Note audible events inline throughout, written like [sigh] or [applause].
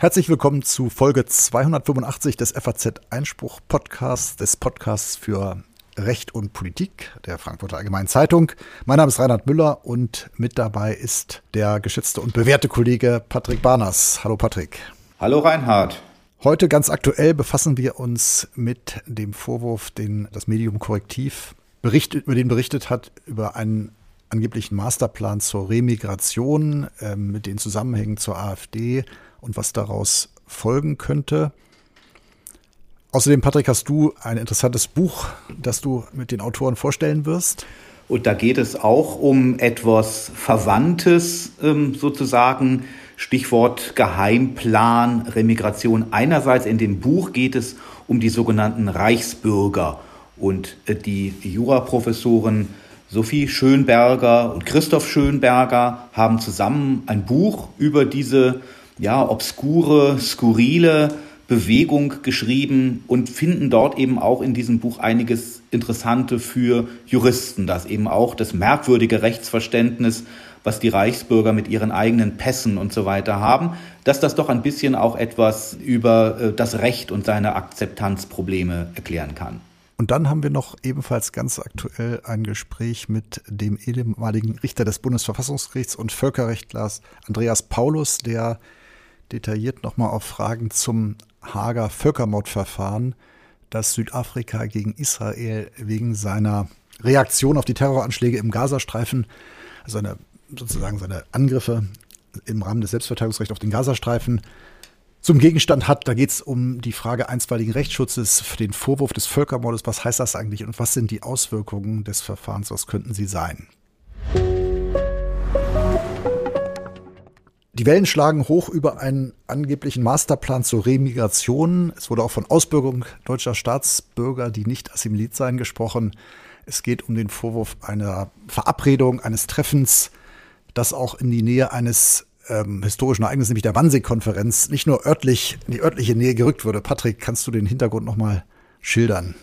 Herzlich willkommen zu Folge 285 des FAZ Einspruch Podcasts, des Podcasts für Recht und Politik der Frankfurter Allgemeinen Zeitung. Mein Name ist Reinhard Müller und mit dabei ist der geschätzte und bewährte Kollege Patrick Barners. Hallo Patrick. Hallo Reinhard. Heute ganz aktuell befassen wir uns mit dem Vorwurf, den das Medium Korrektiv berichtet, über den berichtet hat, über einen angeblichen Masterplan zur Remigration äh, mit den Zusammenhängen zur AfD und was daraus folgen könnte. Außerdem, Patrick, hast du ein interessantes Buch, das du mit den Autoren vorstellen wirst. Und da geht es auch um etwas Verwandtes ähm, sozusagen. Stichwort Geheimplan, Remigration. Einerseits in dem Buch geht es um die sogenannten Reichsbürger. Und äh, die Juraprofessoren Sophie Schönberger und Christoph Schönberger haben zusammen ein Buch über diese ja, obskure, skurrile Bewegung geschrieben und finden dort eben auch in diesem Buch einiges Interessante für Juristen, dass eben auch das merkwürdige Rechtsverständnis, was die Reichsbürger mit ihren eigenen Pässen und so weiter haben, dass das doch ein bisschen auch etwas über äh, das Recht und seine Akzeptanzprobleme erklären kann. Und dann haben wir noch ebenfalls ganz aktuell ein Gespräch mit dem ehemaligen Richter des Bundesverfassungsgerichts und Völkerrechtlers Andreas Paulus, der detailliert nochmal auf Fragen zum Hager Völkermordverfahren, das Südafrika gegen Israel wegen seiner Reaktion auf die Terroranschläge im Gazastreifen, also seine, sozusagen seine Angriffe im Rahmen des Selbstverteidigungsrechts auf den Gazastreifen zum Gegenstand hat. Da geht es um die Frage einstweiligen Rechtsschutzes, den Vorwurf des Völkermordes. Was heißt das eigentlich und was sind die Auswirkungen des Verfahrens? Was könnten sie sein? Die Wellen schlagen hoch über einen angeblichen Masterplan zur Remigration. Es wurde auch von Ausbürgerung deutscher Staatsbürger, die nicht assimiliert seien, gesprochen. Es geht um den Vorwurf einer Verabredung, eines Treffens, das auch in die Nähe eines ähm, historischen Ereignisses, nämlich der Wannsee-Konferenz, nicht nur örtlich in die örtliche Nähe gerückt wurde. Patrick, kannst du den Hintergrund nochmal schildern?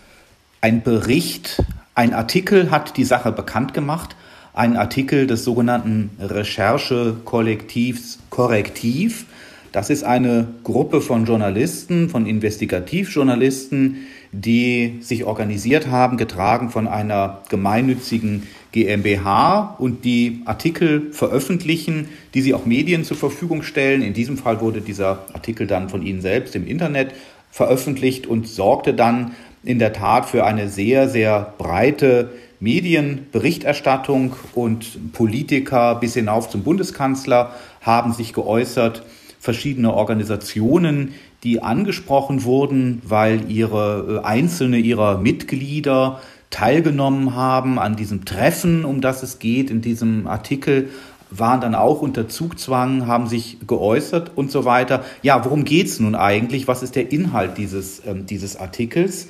Ein Bericht, ein Artikel hat die Sache bekannt gemacht einen Artikel des sogenannten Recherchekollektivs Korrektiv. Das ist eine Gruppe von Journalisten, von Investigativjournalisten, die sich organisiert haben, getragen von einer gemeinnützigen GmbH und die Artikel veröffentlichen, die sie auch Medien zur Verfügung stellen. In diesem Fall wurde dieser Artikel dann von Ihnen selbst im Internet veröffentlicht und sorgte dann in der Tat für eine sehr, sehr breite Medienberichterstattung und Politiker bis hinauf zum Bundeskanzler haben sich geäußert, verschiedene Organisationen, die angesprochen wurden, weil ihre äh, einzelne ihrer Mitglieder teilgenommen haben an diesem Treffen, um das es geht in diesem Artikel, waren dann auch unter Zugzwang, haben sich geäußert und so weiter. Ja, worum geht's nun eigentlich? Was ist der Inhalt dieses, ähm, dieses Artikels?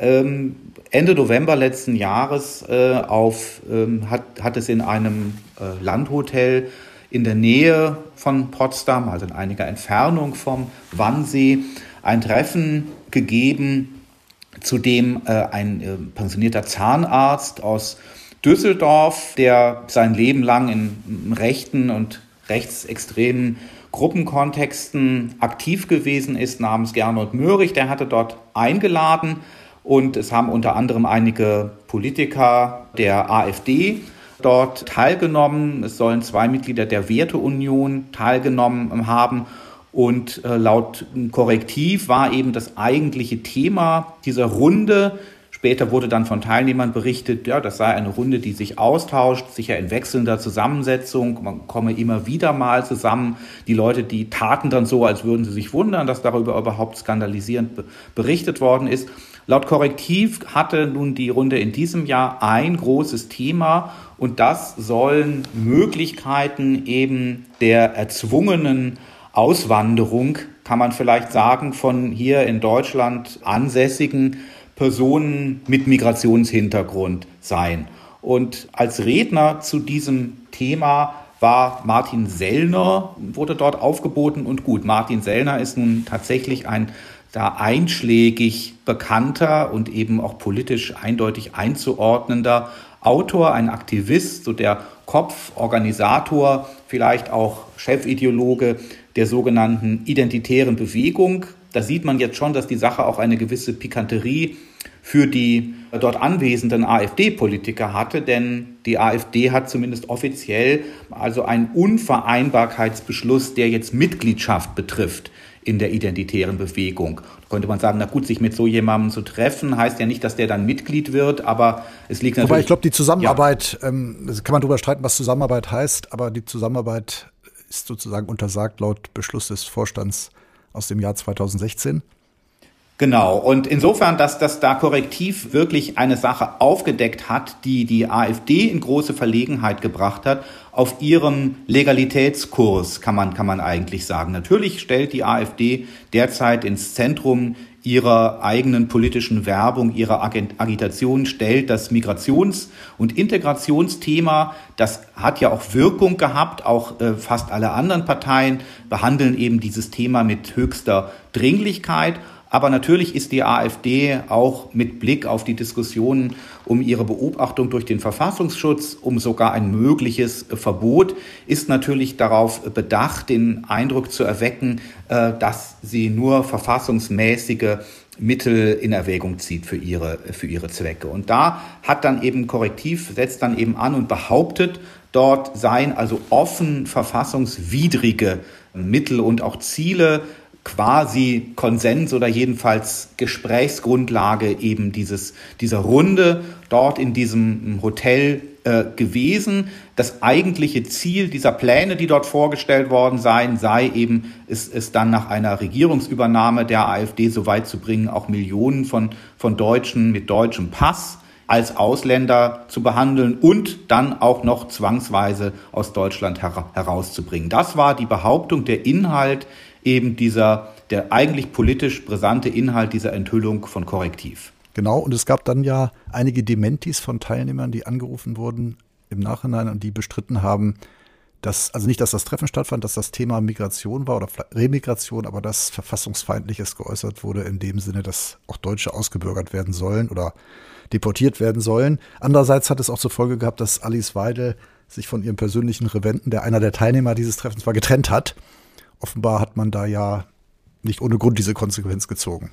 Ähm, Ende November letzten Jahres äh, auf, ähm, hat, hat es in einem äh, Landhotel in der Nähe von Potsdam, also in einiger Entfernung vom Wannsee, ein Treffen gegeben, zu dem äh, ein äh, pensionierter Zahnarzt aus Düsseldorf, der sein Leben lang in rechten und rechtsextremen Gruppenkontexten aktiv gewesen ist, namens Gernot Möhrig, der hatte dort eingeladen und es haben unter anderem einige Politiker der AfD dort teilgenommen. Es sollen zwei Mitglieder der Werteunion teilgenommen haben. Und äh, laut Korrektiv war eben das eigentliche Thema dieser Runde. Später wurde dann von Teilnehmern berichtet, ja, das sei eine Runde, die sich austauscht, sicher in wechselnder Zusammensetzung. Man komme immer wieder mal zusammen. Die Leute, die taten dann so, als würden sie sich wundern, dass darüber überhaupt skandalisierend berichtet worden ist. Laut Korrektiv hatte nun die Runde in diesem Jahr ein großes Thema und das sollen Möglichkeiten eben der erzwungenen Auswanderung, kann man vielleicht sagen, von hier in Deutschland ansässigen Personen mit Migrationshintergrund sein. Und als Redner zu diesem Thema war Martin Sellner, wurde dort aufgeboten und gut. Martin Sellner ist nun tatsächlich ein da einschlägig bekannter und eben auch politisch eindeutig einzuordnender Autor, ein Aktivist, so der Kopf, Organisator, vielleicht auch Chefideologe der sogenannten identitären Bewegung. Da sieht man jetzt schon, dass die Sache auch eine gewisse Pikanterie für die dort anwesenden AfD-Politiker hatte, denn die AfD hat zumindest offiziell also einen Unvereinbarkeitsbeschluss, der jetzt Mitgliedschaft betrifft in der identitären Bewegung. Da könnte man sagen, na gut, sich mit so jemandem zu treffen, heißt ja nicht, dass der dann Mitglied wird, aber es liegt natürlich. Wobei ich glaube, die Zusammenarbeit, ja. ähm, kann man darüber streiten, was Zusammenarbeit heißt, aber die Zusammenarbeit ist sozusagen untersagt laut Beschluss des Vorstands aus dem Jahr 2016. Genau. Und insofern, dass das da korrektiv wirklich eine Sache aufgedeckt hat, die die AfD in große Verlegenheit gebracht hat, auf ihrem Legalitätskurs, kann man, kann man eigentlich sagen. Natürlich stellt die AfD derzeit ins Zentrum ihrer eigenen politischen Werbung, ihrer Agitation stellt das Migrations- und Integrationsthema. Das hat ja auch Wirkung gehabt. Auch äh, fast alle anderen Parteien behandeln eben dieses Thema mit höchster Dringlichkeit. Aber natürlich ist die AfD auch mit Blick auf die Diskussionen um ihre Beobachtung durch den Verfassungsschutz, um sogar ein mögliches Verbot, ist natürlich darauf bedacht, den Eindruck zu erwecken, äh, dass sie nur verfassungsmäßige Mittel in Erwägung zieht für ihre, für ihre Zwecke. Und da hat dann eben Korrektiv, setzt dann eben an und behauptet, dort seien also offen verfassungswidrige Mittel und auch Ziele quasi Konsens oder jedenfalls Gesprächsgrundlage eben dieses, dieser Runde dort in diesem Hotel äh, gewesen. Das eigentliche Ziel dieser Pläne, die dort vorgestellt worden seien, sei eben, es, es dann nach einer Regierungsübernahme der AfD so weit zu bringen, auch Millionen von, von Deutschen mit deutschem Pass als Ausländer zu behandeln und dann auch noch zwangsweise aus Deutschland her herauszubringen. Das war die Behauptung, der Inhalt eben dieser, der eigentlich politisch brisante Inhalt dieser Enthüllung von Korrektiv. Genau, und es gab dann ja einige Dementis von Teilnehmern, die angerufen wurden im Nachhinein und die bestritten haben, dass, also nicht, dass das Treffen stattfand, dass das Thema Migration war oder Remigration, aber dass Verfassungsfeindliches geäußert wurde in dem Sinne, dass auch Deutsche ausgebürgert werden sollen oder deportiert werden sollen. Andererseits hat es auch zur Folge gehabt, dass Alice Weidel sich von ihrem persönlichen Referenten, der einer der Teilnehmer dieses Treffens war, getrennt hat offenbar hat man da ja nicht ohne Grund diese Konsequenz gezogen.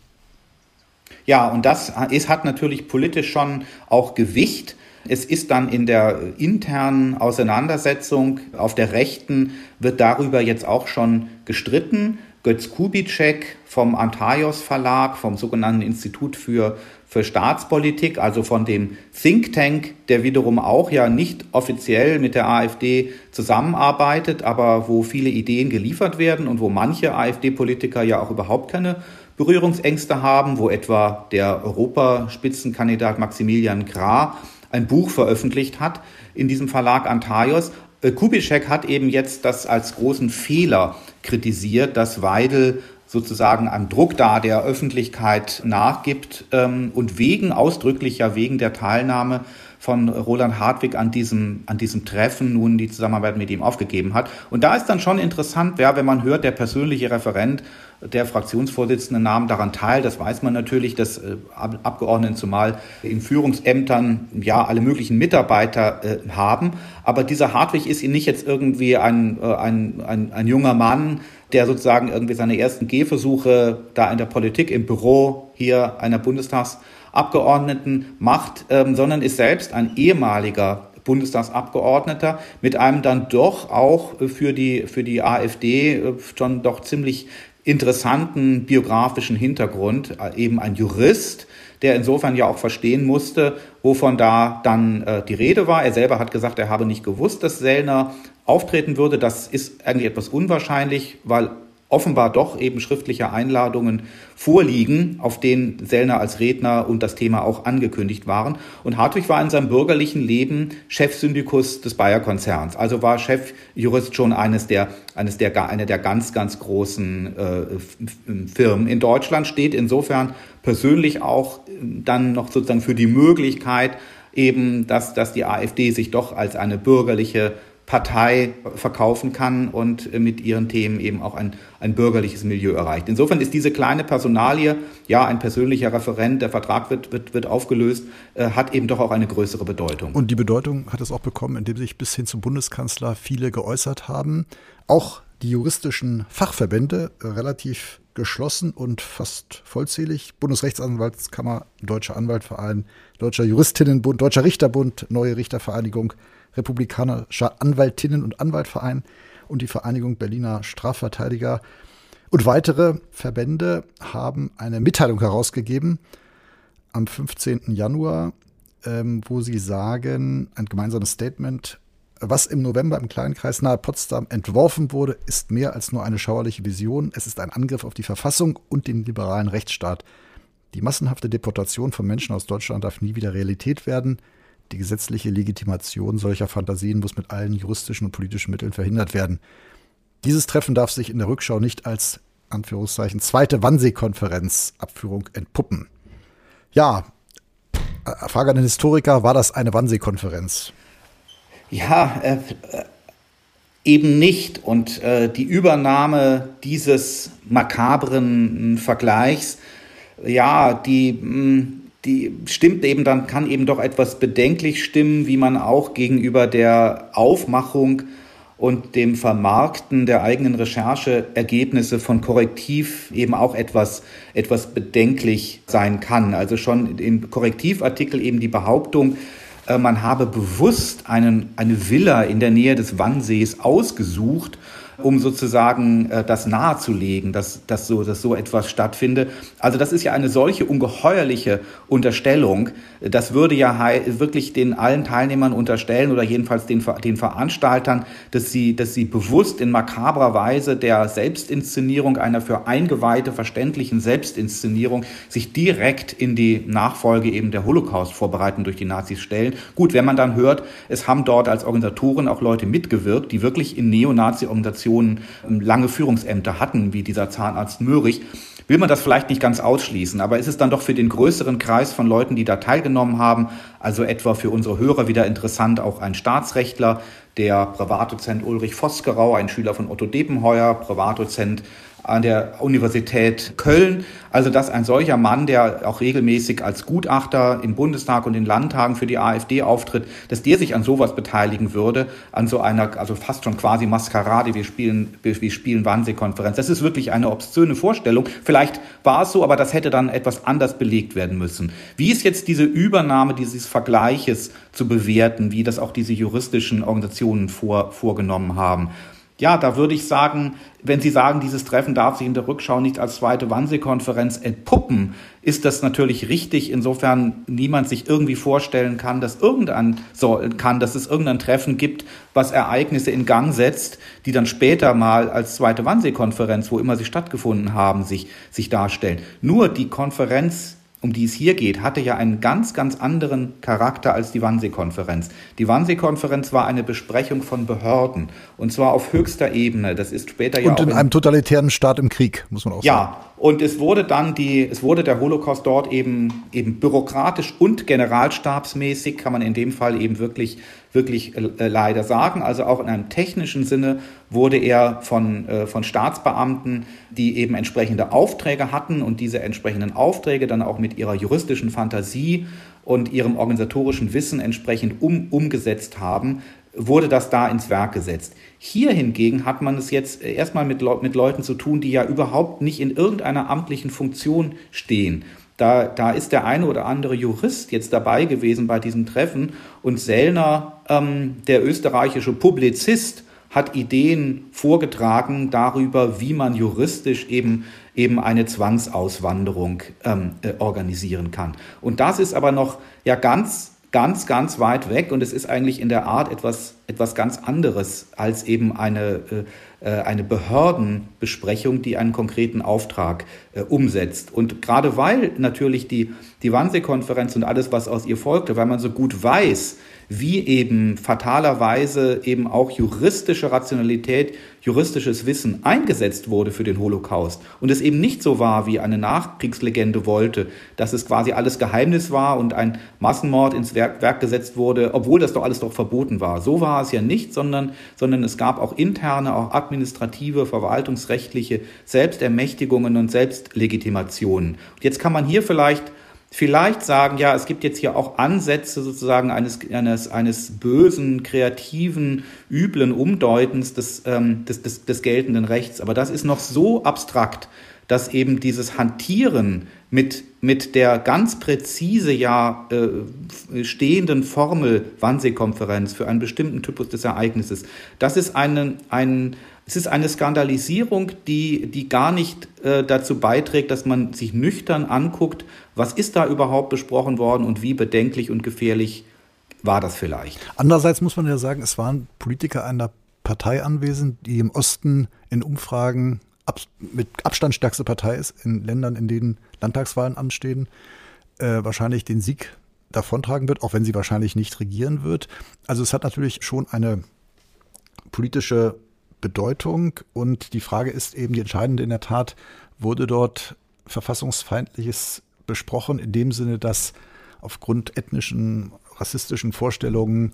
Ja, und das ist, hat natürlich politisch schon auch Gewicht. Es ist dann in der internen Auseinandersetzung auf der Rechten wird darüber jetzt auch schon gestritten. Götz Kubitschek vom Antaios Verlag, vom sogenannten Institut für für Staatspolitik, also von dem Think Tank, der wiederum auch ja nicht offiziell mit der AfD zusammenarbeitet, aber wo viele Ideen geliefert werden und wo manche AfD-Politiker ja auch überhaupt keine Berührungsängste haben, wo etwa der Europaspitzenkandidat Maximilian Krah ein Buch veröffentlicht hat in diesem Verlag Antaios. Kubitschek hat eben jetzt das als großen Fehler kritisiert, dass Weidel sozusagen an Druck da der Öffentlichkeit nachgibt ähm, und wegen, ausdrücklich ja wegen der Teilnahme von Roland Hartwig an diesem, an diesem Treffen nun die Zusammenarbeit mit ihm aufgegeben hat. Und da ist dann schon interessant, ja, wenn man hört, der persönliche Referent der Fraktionsvorsitzende nahm daran teil. Das weiß man natürlich, dass äh, Abgeordneten zumal in Führungsämtern ja alle möglichen Mitarbeiter äh, haben. Aber dieser Hartwig ist nicht jetzt irgendwie ein, äh, ein, ein, ein junger Mann, der sozusagen irgendwie seine ersten Gehversuche da in der Politik im Büro hier einer Bundestagsabgeordneten macht, ähm, sondern ist selbst ein ehemaliger Bundestagsabgeordneter mit einem dann doch auch für die, für die AfD äh, schon doch ziemlich interessanten biografischen Hintergrund, äh, eben ein Jurist, der insofern ja auch verstehen musste, wovon da dann äh, die Rede war. Er selber hat gesagt, er habe nicht gewusst, dass Sellner auftreten würde. Das ist eigentlich etwas unwahrscheinlich, weil offenbar doch eben schriftliche Einladungen vorliegen, auf denen Sellner als Redner und das Thema auch angekündigt waren. Und Hartwig war in seinem bürgerlichen Leben Chefsyndikus des Bayer-Konzerns, also war Chefjurist schon eines der, eines der, einer der ganz, ganz großen äh, Firmen in Deutschland, steht insofern persönlich auch dann noch sozusagen für die Möglichkeit eben, dass, dass die AfD sich doch als eine bürgerliche Partei verkaufen kann und mit ihren Themen eben auch ein, ein bürgerliches Milieu erreicht. Insofern ist diese kleine Personalie, ja, ein persönlicher Referent, der Vertrag wird, wird, wird aufgelöst, äh, hat eben doch auch eine größere Bedeutung. Und die Bedeutung hat es auch bekommen, indem sich bis hin zum Bundeskanzler viele geäußert haben. Auch die juristischen Fachverbände äh, relativ geschlossen und fast vollzählig. Bundesrechtsanwaltskammer, Deutscher Anwaltverein, Deutscher Juristinnenbund, Deutscher Richterbund, Neue Richtervereinigung, Republikanischer Anwaltinnen- und Anwaltverein und die Vereinigung Berliner Strafverteidiger und weitere Verbände haben eine Mitteilung herausgegeben am 15. Januar, ähm, wo sie sagen, ein gemeinsames Statement, was im November im Kleinkreis nahe Potsdam entworfen wurde, ist mehr als nur eine schauerliche Vision. Es ist ein Angriff auf die Verfassung und den liberalen Rechtsstaat. Die massenhafte Deportation von Menschen aus Deutschland darf nie wieder Realität werden. Die gesetzliche Legitimation solcher Fantasien muss mit allen juristischen und politischen Mitteln verhindert werden. Dieses Treffen darf sich in der Rückschau nicht als Anführungszeichen zweite Wannsee-Konferenz Abführung entpuppen. Ja, äh, Frage an den Historiker, war das eine Wannsee-Konferenz? Ja, äh, eben nicht. Und äh, die Übernahme dieses makabren Vergleichs, ja, die mh, mm, die stimmt eben dann, kann eben doch etwas bedenklich stimmen, wie man auch gegenüber der Aufmachung und dem Vermarkten der eigenen Rechercheergebnisse von Korrektiv eben auch etwas, etwas bedenklich sein kann. Also schon im Korrektivartikel eben die Behauptung, äh, man habe bewusst einen, eine Villa in der Nähe des Wannsees ausgesucht um sozusagen äh, das nahezulegen, dass, dass, so, dass so etwas stattfindet. Also das ist ja eine solche ungeheuerliche Unterstellung. Das würde ja wirklich den allen Teilnehmern unterstellen oder jedenfalls den, den Veranstaltern, dass sie, dass sie bewusst in makabrer Weise der Selbstinszenierung, einer für Eingeweihte verständlichen Selbstinszenierung, sich direkt in die Nachfolge eben der Holocaust-Vorbereitung durch die Nazis stellen. Gut, wenn man dann hört, es haben dort als Organisatoren auch Leute mitgewirkt, die wirklich in Neonazi-Organisationen Organisationen ähm, lange Führungsämter hatten, wie dieser Zahnarzt Möhrig, will man das vielleicht nicht ganz ausschließen. Aber ist es dann doch für den größeren Kreis von Leuten, die da teilgenommen haben, also etwa für unsere Hörer wieder interessant, auch ein Staatsrechtler, der Privatdozent Ulrich Vosgerau, ein Schüler von Otto Depenheuer, Privatdozent an der Universität Köln. Also dass ein solcher Mann, der auch regelmäßig als Gutachter im Bundestag und in Landtagen für die AfD auftritt, dass der sich an sowas beteiligen würde, an so einer, also fast schon quasi Maskerade, wir spielen, wir spielen Wannsee-Konferenz. Das ist wirklich eine obszöne Vorstellung. Vielleicht war es so, aber das hätte dann etwas anders belegt werden müssen. Wie ist jetzt diese Übernahme dieses Vergleiches zu bewerten, wie das auch diese juristischen Organisationen vor, vorgenommen haben? Ja, da würde ich sagen, wenn Sie sagen, dieses Treffen darf sich in der Rückschau nicht als zweite Wannsee-Konferenz entpuppen, ist das natürlich richtig, insofern niemand sich irgendwie vorstellen kann, dass irgendein so kann, dass es irgendein Treffen gibt, was Ereignisse in Gang setzt, die dann später mal als zweite Wannsee-Konferenz, wo immer sie stattgefunden haben, sich, sich darstellen. Nur die Konferenz um die es hier geht, hatte ja einen ganz, ganz anderen Charakter als die Wannsee-Konferenz. Die Wannsee-Konferenz war eine Besprechung von Behörden und zwar auf höchster Ebene. Das ist später ja und in, in einem totalitären Staat im Krieg, muss man auch ja, sagen. Ja, und es wurde dann die, es wurde der Holocaust dort eben eben bürokratisch und generalstabsmäßig, kann man in dem Fall eben wirklich wirklich äh, leider sagen. Also auch in einem technischen Sinne wurde er von, äh, von Staatsbeamten, die eben entsprechende Aufträge hatten und diese entsprechenden Aufträge dann auch mit ihrer juristischen Fantasie und ihrem organisatorischen Wissen entsprechend um, umgesetzt haben, wurde das da ins Werk gesetzt. Hier hingegen hat man es jetzt erstmal mit, mit Leuten zu tun, die ja überhaupt nicht in irgendeiner amtlichen Funktion stehen. Da, da ist der eine oder andere Jurist jetzt dabei gewesen bei diesem Treffen und Sellner, ähm, der österreichische Publizist, hat Ideen vorgetragen darüber, wie man juristisch eben eben eine Zwangsauswanderung ähm, äh, organisieren kann. Und das ist aber noch ja ganz ganz, ganz weit weg und es ist eigentlich in der Art etwas, etwas ganz anderes als eben eine, äh, äh, eine Behördenbesprechung, die einen konkreten Auftrag äh, umsetzt. Und gerade weil natürlich die, die Wannsee-Konferenz und alles, was aus ihr folgte, weil man so gut weiß, wie eben fatalerweise eben auch juristische Rationalität, juristisches Wissen eingesetzt wurde für den Holocaust und es eben nicht so war, wie eine Nachkriegslegende wollte, dass es quasi alles Geheimnis war und ein Massenmord ins Werk, Werk gesetzt wurde, obwohl das doch alles doch verboten war. So war es ja nicht, sondern, sondern es gab auch interne, auch administrative, verwaltungsrechtliche Selbstermächtigungen und Selbstlegitimationen. Jetzt kann man hier vielleicht vielleicht sagen, ja, es gibt jetzt hier auch Ansätze sozusagen eines, eines, eines bösen, kreativen, üblen Umdeutens des, ähm, des, des, des geltenden Rechts. Aber das ist noch so abstrakt, dass eben dieses Hantieren mit, mit der ganz präzise ja äh, stehenden Formel Wannsee-Konferenz für einen bestimmten Typus des Ereignisses, das ist einen, ein, es ist eine Skandalisierung, die, die gar nicht äh, dazu beiträgt, dass man sich nüchtern anguckt, was ist da überhaupt besprochen worden und wie bedenklich und gefährlich war das vielleicht. Andererseits muss man ja sagen, es waren Politiker einer Partei anwesend, die im Osten in Umfragen ab, mit Abstand stärkste Partei ist, in Ländern, in denen Landtagswahlen anstehen, äh, wahrscheinlich den Sieg davontragen wird, auch wenn sie wahrscheinlich nicht regieren wird. Also es hat natürlich schon eine politische Bedeutung. Und die Frage ist eben, die entscheidende in der Tat, wurde dort verfassungsfeindliches besprochen, in dem Sinne, dass aufgrund ethnischen, rassistischen Vorstellungen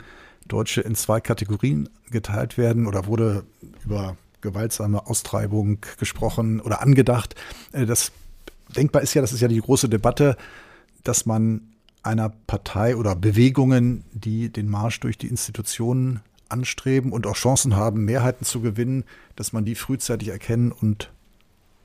Deutsche in zwei Kategorien geteilt werden oder wurde über gewaltsame Austreibung gesprochen oder angedacht. Äh, das denkbar ist ja, das ist ja die große Debatte, dass man einer Partei oder Bewegungen, die den Marsch durch die Institutionen anstreben und auch Chancen haben, Mehrheiten zu gewinnen, dass man die frühzeitig erkennen und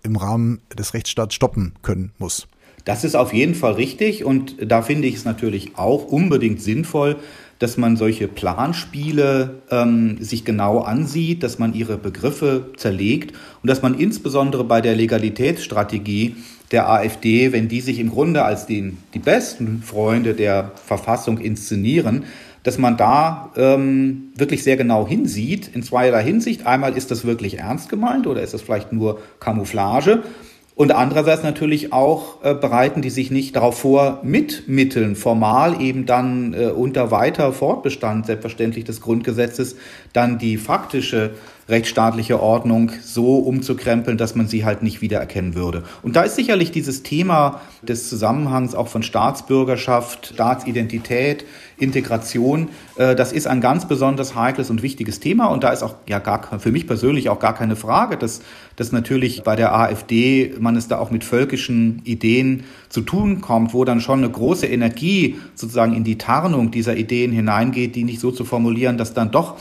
im Rahmen des Rechtsstaats stoppen können muss. Das ist auf jeden Fall richtig und da finde ich es natürlich auch unbedingt sinnvoll, dass man solche Planspiele ähm, sich genau ansieht, dass man ihre Begriffe zerlegt und dass man insbesondere bei der Legalitätsstrategie der AfD, wenn die sich im Grunde als den, die besten Freunde der Verfassung inszenieren, dass man da ähm, wirklich sehr genau hinsieht, in zweierlei Hinsicht. Einmal ist das wirklich ernst gemeint oder ist das vielleicht nur Camouflage? Und andererseits natürlich auch äh, bereiten die sich nicht darauf vor, mit Mitteln formal eben dann äh, unter weiter Fortbestand selbstverständlich des Grundgesetzes dann die faktische rechtsstaatliche Ordnung so umzukrempeln, dass man sie halt nicht wiedererkennen würde. Und da ist sicherlich dieses Thema des Zusammenhangs auch von Staatsbürgerschaft, Staatsidentität, Integration, äh, das ist ein ganz besonders heikles und wichtiges Thema. Und da ist auch ja gar für mich persönlich auch gar keine Frage, dass, dass natürlich bei der AfD man es da auch mit völkischen Ideen zu tun kommt, wo dann schon eine große Energie sozusagen in die Tarnung dieser Ideen hineingeht, die nicht so zu formulieren, dass dann doch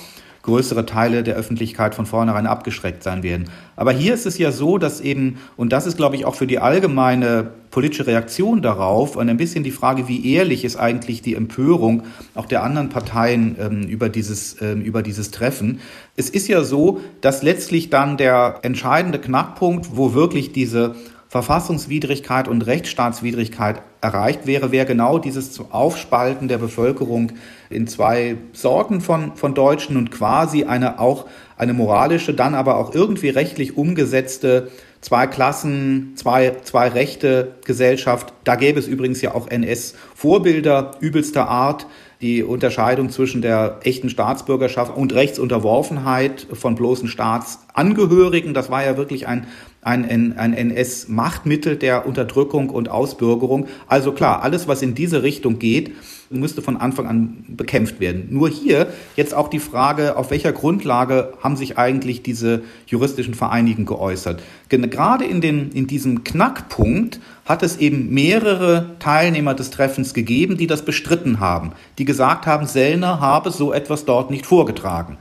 größere Teile der Öffentlichkeit von vornherein abgeschreckt sein werden. Aber hier ist es ja so, dass eben, und das ist, glaube ich, auch für die allgemeine politische Reaktion darauf und ein bisschen die Frage, wie ehrlich ist eigentlich die Empörung auch der anderen Parteien ähm, über, dieses, ähm, über dieses Treffen. Es ist ja so, dass letztlich dann der entscheidende Knackpunkt, wo wirklich diese Verfassungswidrigkeit und Rechtsstaatswidrigkeit erreicht wäre, wäre genau dieses Aufspalten der Bevölkerung in zwei Sorten von, von Deutschen und quasi eine auch eine moralische, dann aber auch irgendwie rechtlich umgesetzte zwei Klassen, zwei, zwei Rechte Gesellschaft. Da gäbe es übrigens ja auch NS-Vorbilder übelster Art. Die Unterscheidung zwischen der echten Staatsbürgerschaft und Rechtsunterworfenheit von bloßen Staatsangehörigen, das war ja wirklich ein ein, ein NS-Machtmittel der Unterdrückung und Ausbürgerung. Also klar, alles, was in diese Richtung geht, müsste von Anfang an bekämpft werden. Nur hier jetzt auch die Frage, auf welcher Grundlage haben sich eigentlich diese juristischen Vereinigungen geäußert? Gerade in, den, in diesem Knackpunkt hat es eben mehrere Teilnehmer des Treffens gegeben, die das bestritten haben, die gesagt haben, Sellner habe so etwas dort nicht vorgetragen.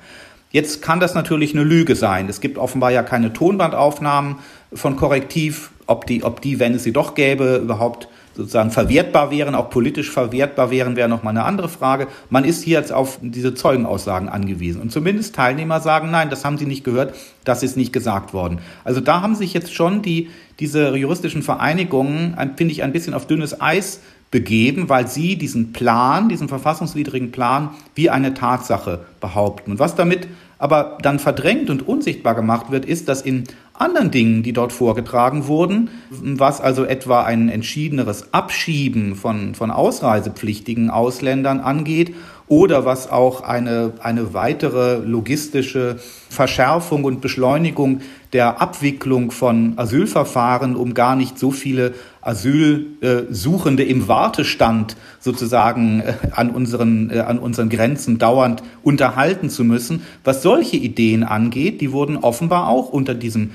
Jetzt kann das natürlich eine Lüge sein. Es gibt offenbar ja keine Tonbandaufnahmen von Korrektiv, ob die, ob die, wenn es sie doch gäbe, überhaupt sozusagen verwertbar wären, auch politisch verwertbar wären, wäre nochmal eine andere Frage. Man ist hier jetzt auf diese Zeugenaussagen angewiesen. Und zumindest Teilnehmer sagen, nein, das haben sie nicht gehört, das ist nicht gesagt worden. Also da haben sich jetzt schon die, diese juristischen Vereinigungen, finde ich, ein bisschen auf dünnes Eis begeben, weil sie diesen Plan, diesen verfassungswidrigen Plan, wie eine Tatsache behaupten. Und was damit aber dann verdrängt und unsichtbar gemacht wird, ist, dass in anderen Dingen, die dort vorgetragen wurden, was also etwa ein entschiedeneres Abschieben von, von ausreisepflichtigen Ausländern angeht oder was auch eine, eine weitere logistische Verschärfung und Beschleunigung der Abwicklung von Asylverfahren, um gar nicht so viele Asylsuchende im Wartestand sozusagen äh, an unseren, äh, an unseren Grenzen dauernd unterhalten zu müssen. Was solche Ideen angeht, die wurden offenbar auch unter diesem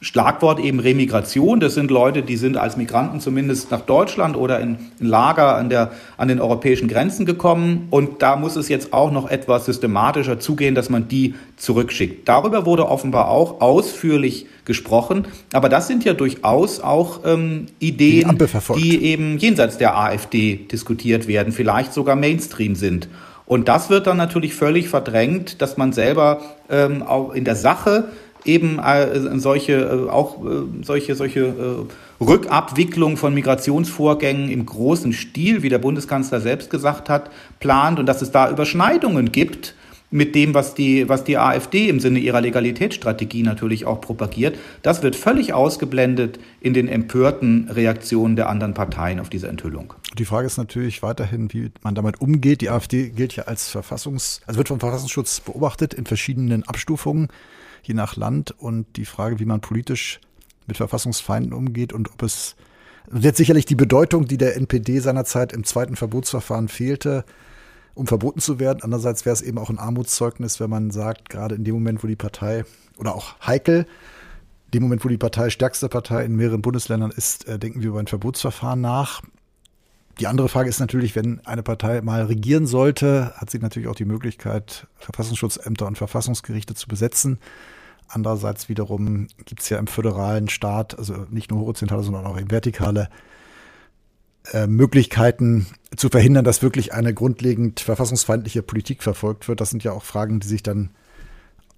Schlagwort eben Remigration. Das sind Leute, die sind als Migranten zumindest nach Deutschland oder in, Lager an, der, an den europäischen Grenzen gekommen. Und da muss es jetzt auch noch etwas systematischer zugehen, dass man die zurückschickt. Darüber wurde offenbar auch ausführlich gesprochen. Aber das sind ja durchaus auch ähm, Ideen, die, die eben jenseits der AfD diskutiert werden, vielleicht sogar Mainstream sind. Und das wird dann natürlich völlig verdrängt, dass man selber ähm, auch in der Sache eben äh, solche äh, auch äh, solche solche Rückabwicklung von Migrationsvorgängen im großen Stil, wie der Bundeskanzler selbst gesagt hat, plant und dass es da Überschneidungen gibt mit dem, was die, was die AfD im Sinne ihrer Legalitätsstrategie natürlich auch propagiert. Das wird völlig ausgeblendet in den empörten Reaktionen der anderen Parteien auf diese Enthüllung. Die Frage ist natürlich weiterhin, wie man damit umgeht. Die AfD gilt ja als Verfassungs, also wird vom Verfassungsschutz beobachtet in verschiedenen Abstufungen je nach Land und die Frage, wie man politisch mit Verfassungsfeinden umgeht und ob es jetzt sicherlich die Bedeutung, die der NPD seinerzeit im zweiten Verbotsverfahren fehlte, um verboten zu werden. Andererseits wäre es eben auch ein Armutszeugnis, wenn man sagt, gerade in dem Moment, wo die Partei oder auch heikel, dem Moment, wo die Partei stärkste Partei in mehreren Bundesländern ist, äh, denken wir über ein Verbotsverfahren nach. Die andere Frage ist natürlich, wenn eine Partei mal regieren sollte, hat sie natürlich auch die Möglichkeit, Verfassungsschutzämter und Verfassungsgerichte zu besetzen. Andererseits wiederum gibt es ja im föderalen Staat, also nicht nur horizontale, sondern auch vertikale äh, Möglichkeiten zu verhindern, dass wirklich eine grundlegend verfassungsfeindliche Politik verfolgt wird. Das sind ja auch Fragen, die sich dann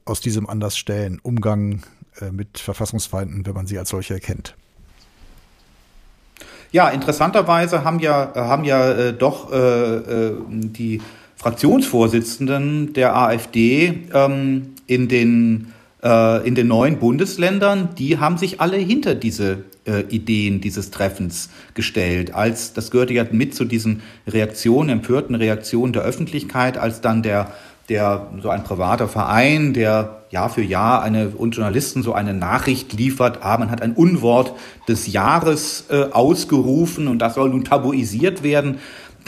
aus diesem Anlass stellen. Umgang äh, mit Verfassungsfeinden, wenn man sie als solche erkennt. Ja, interessanterweise haben ja, haben ja äh, doch äh, äh die Fraktionsvorsitzenden der AfD ähm, in den äh, in den neuen Bundesländern, die haben sich alle hinter diese äh, Ideen dieses Treffens gestellt. Als das gehörte ja mit zu diesen Reaktionen, empörten Reaktionen der Öffentlichkeit, als dann der der so ein privater Verein, der Jahr für Jahr eine und Journalisten so eine Nachricht liefert, ah, man hat ein Unwort des Jahres äh, ausgerufen und das soll nun tabuisiert werden.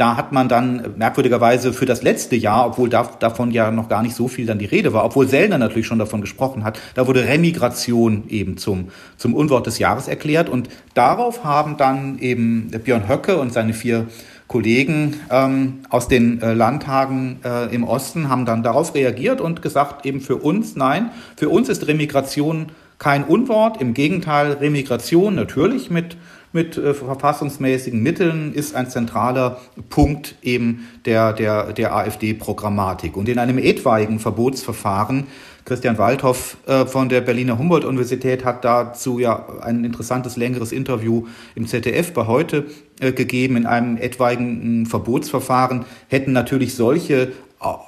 Da hat man dann merkwürdigerweise für das letzte Jahr, obwohl da, davon ja noch gar nicht so viel dann die Rede war, obwohl Sellner natürlich schon davon gesprochen hat, da wurde Remigration eben zum, zum Unwort des Jahres erklärt. Und darauf haben dann eben Björn Höcke und seine vier Kollegen ähm, aus den äh, Landtagen äh, im Osten haben dann darauf reagiert und gesagt, eben für uns, nein, für uns ist Remigration kein Unwort. Im Gegenteil, Remigration natürlich mit mit äh, verfassungsmäßigen Mitteln ist ein zentraler Punkt eben der, der, der AfD-Programmatik. Und in einem etwaigen Verbotsverfahren Christian Waldhoff äh, von der Berliner Humboldt-Universität hat dazu ja ein interessantes längeres Interview im ZDF bei heute äh, gegeben. In einem etwaigen Verbotsverfahren hätten natürlich solche äh,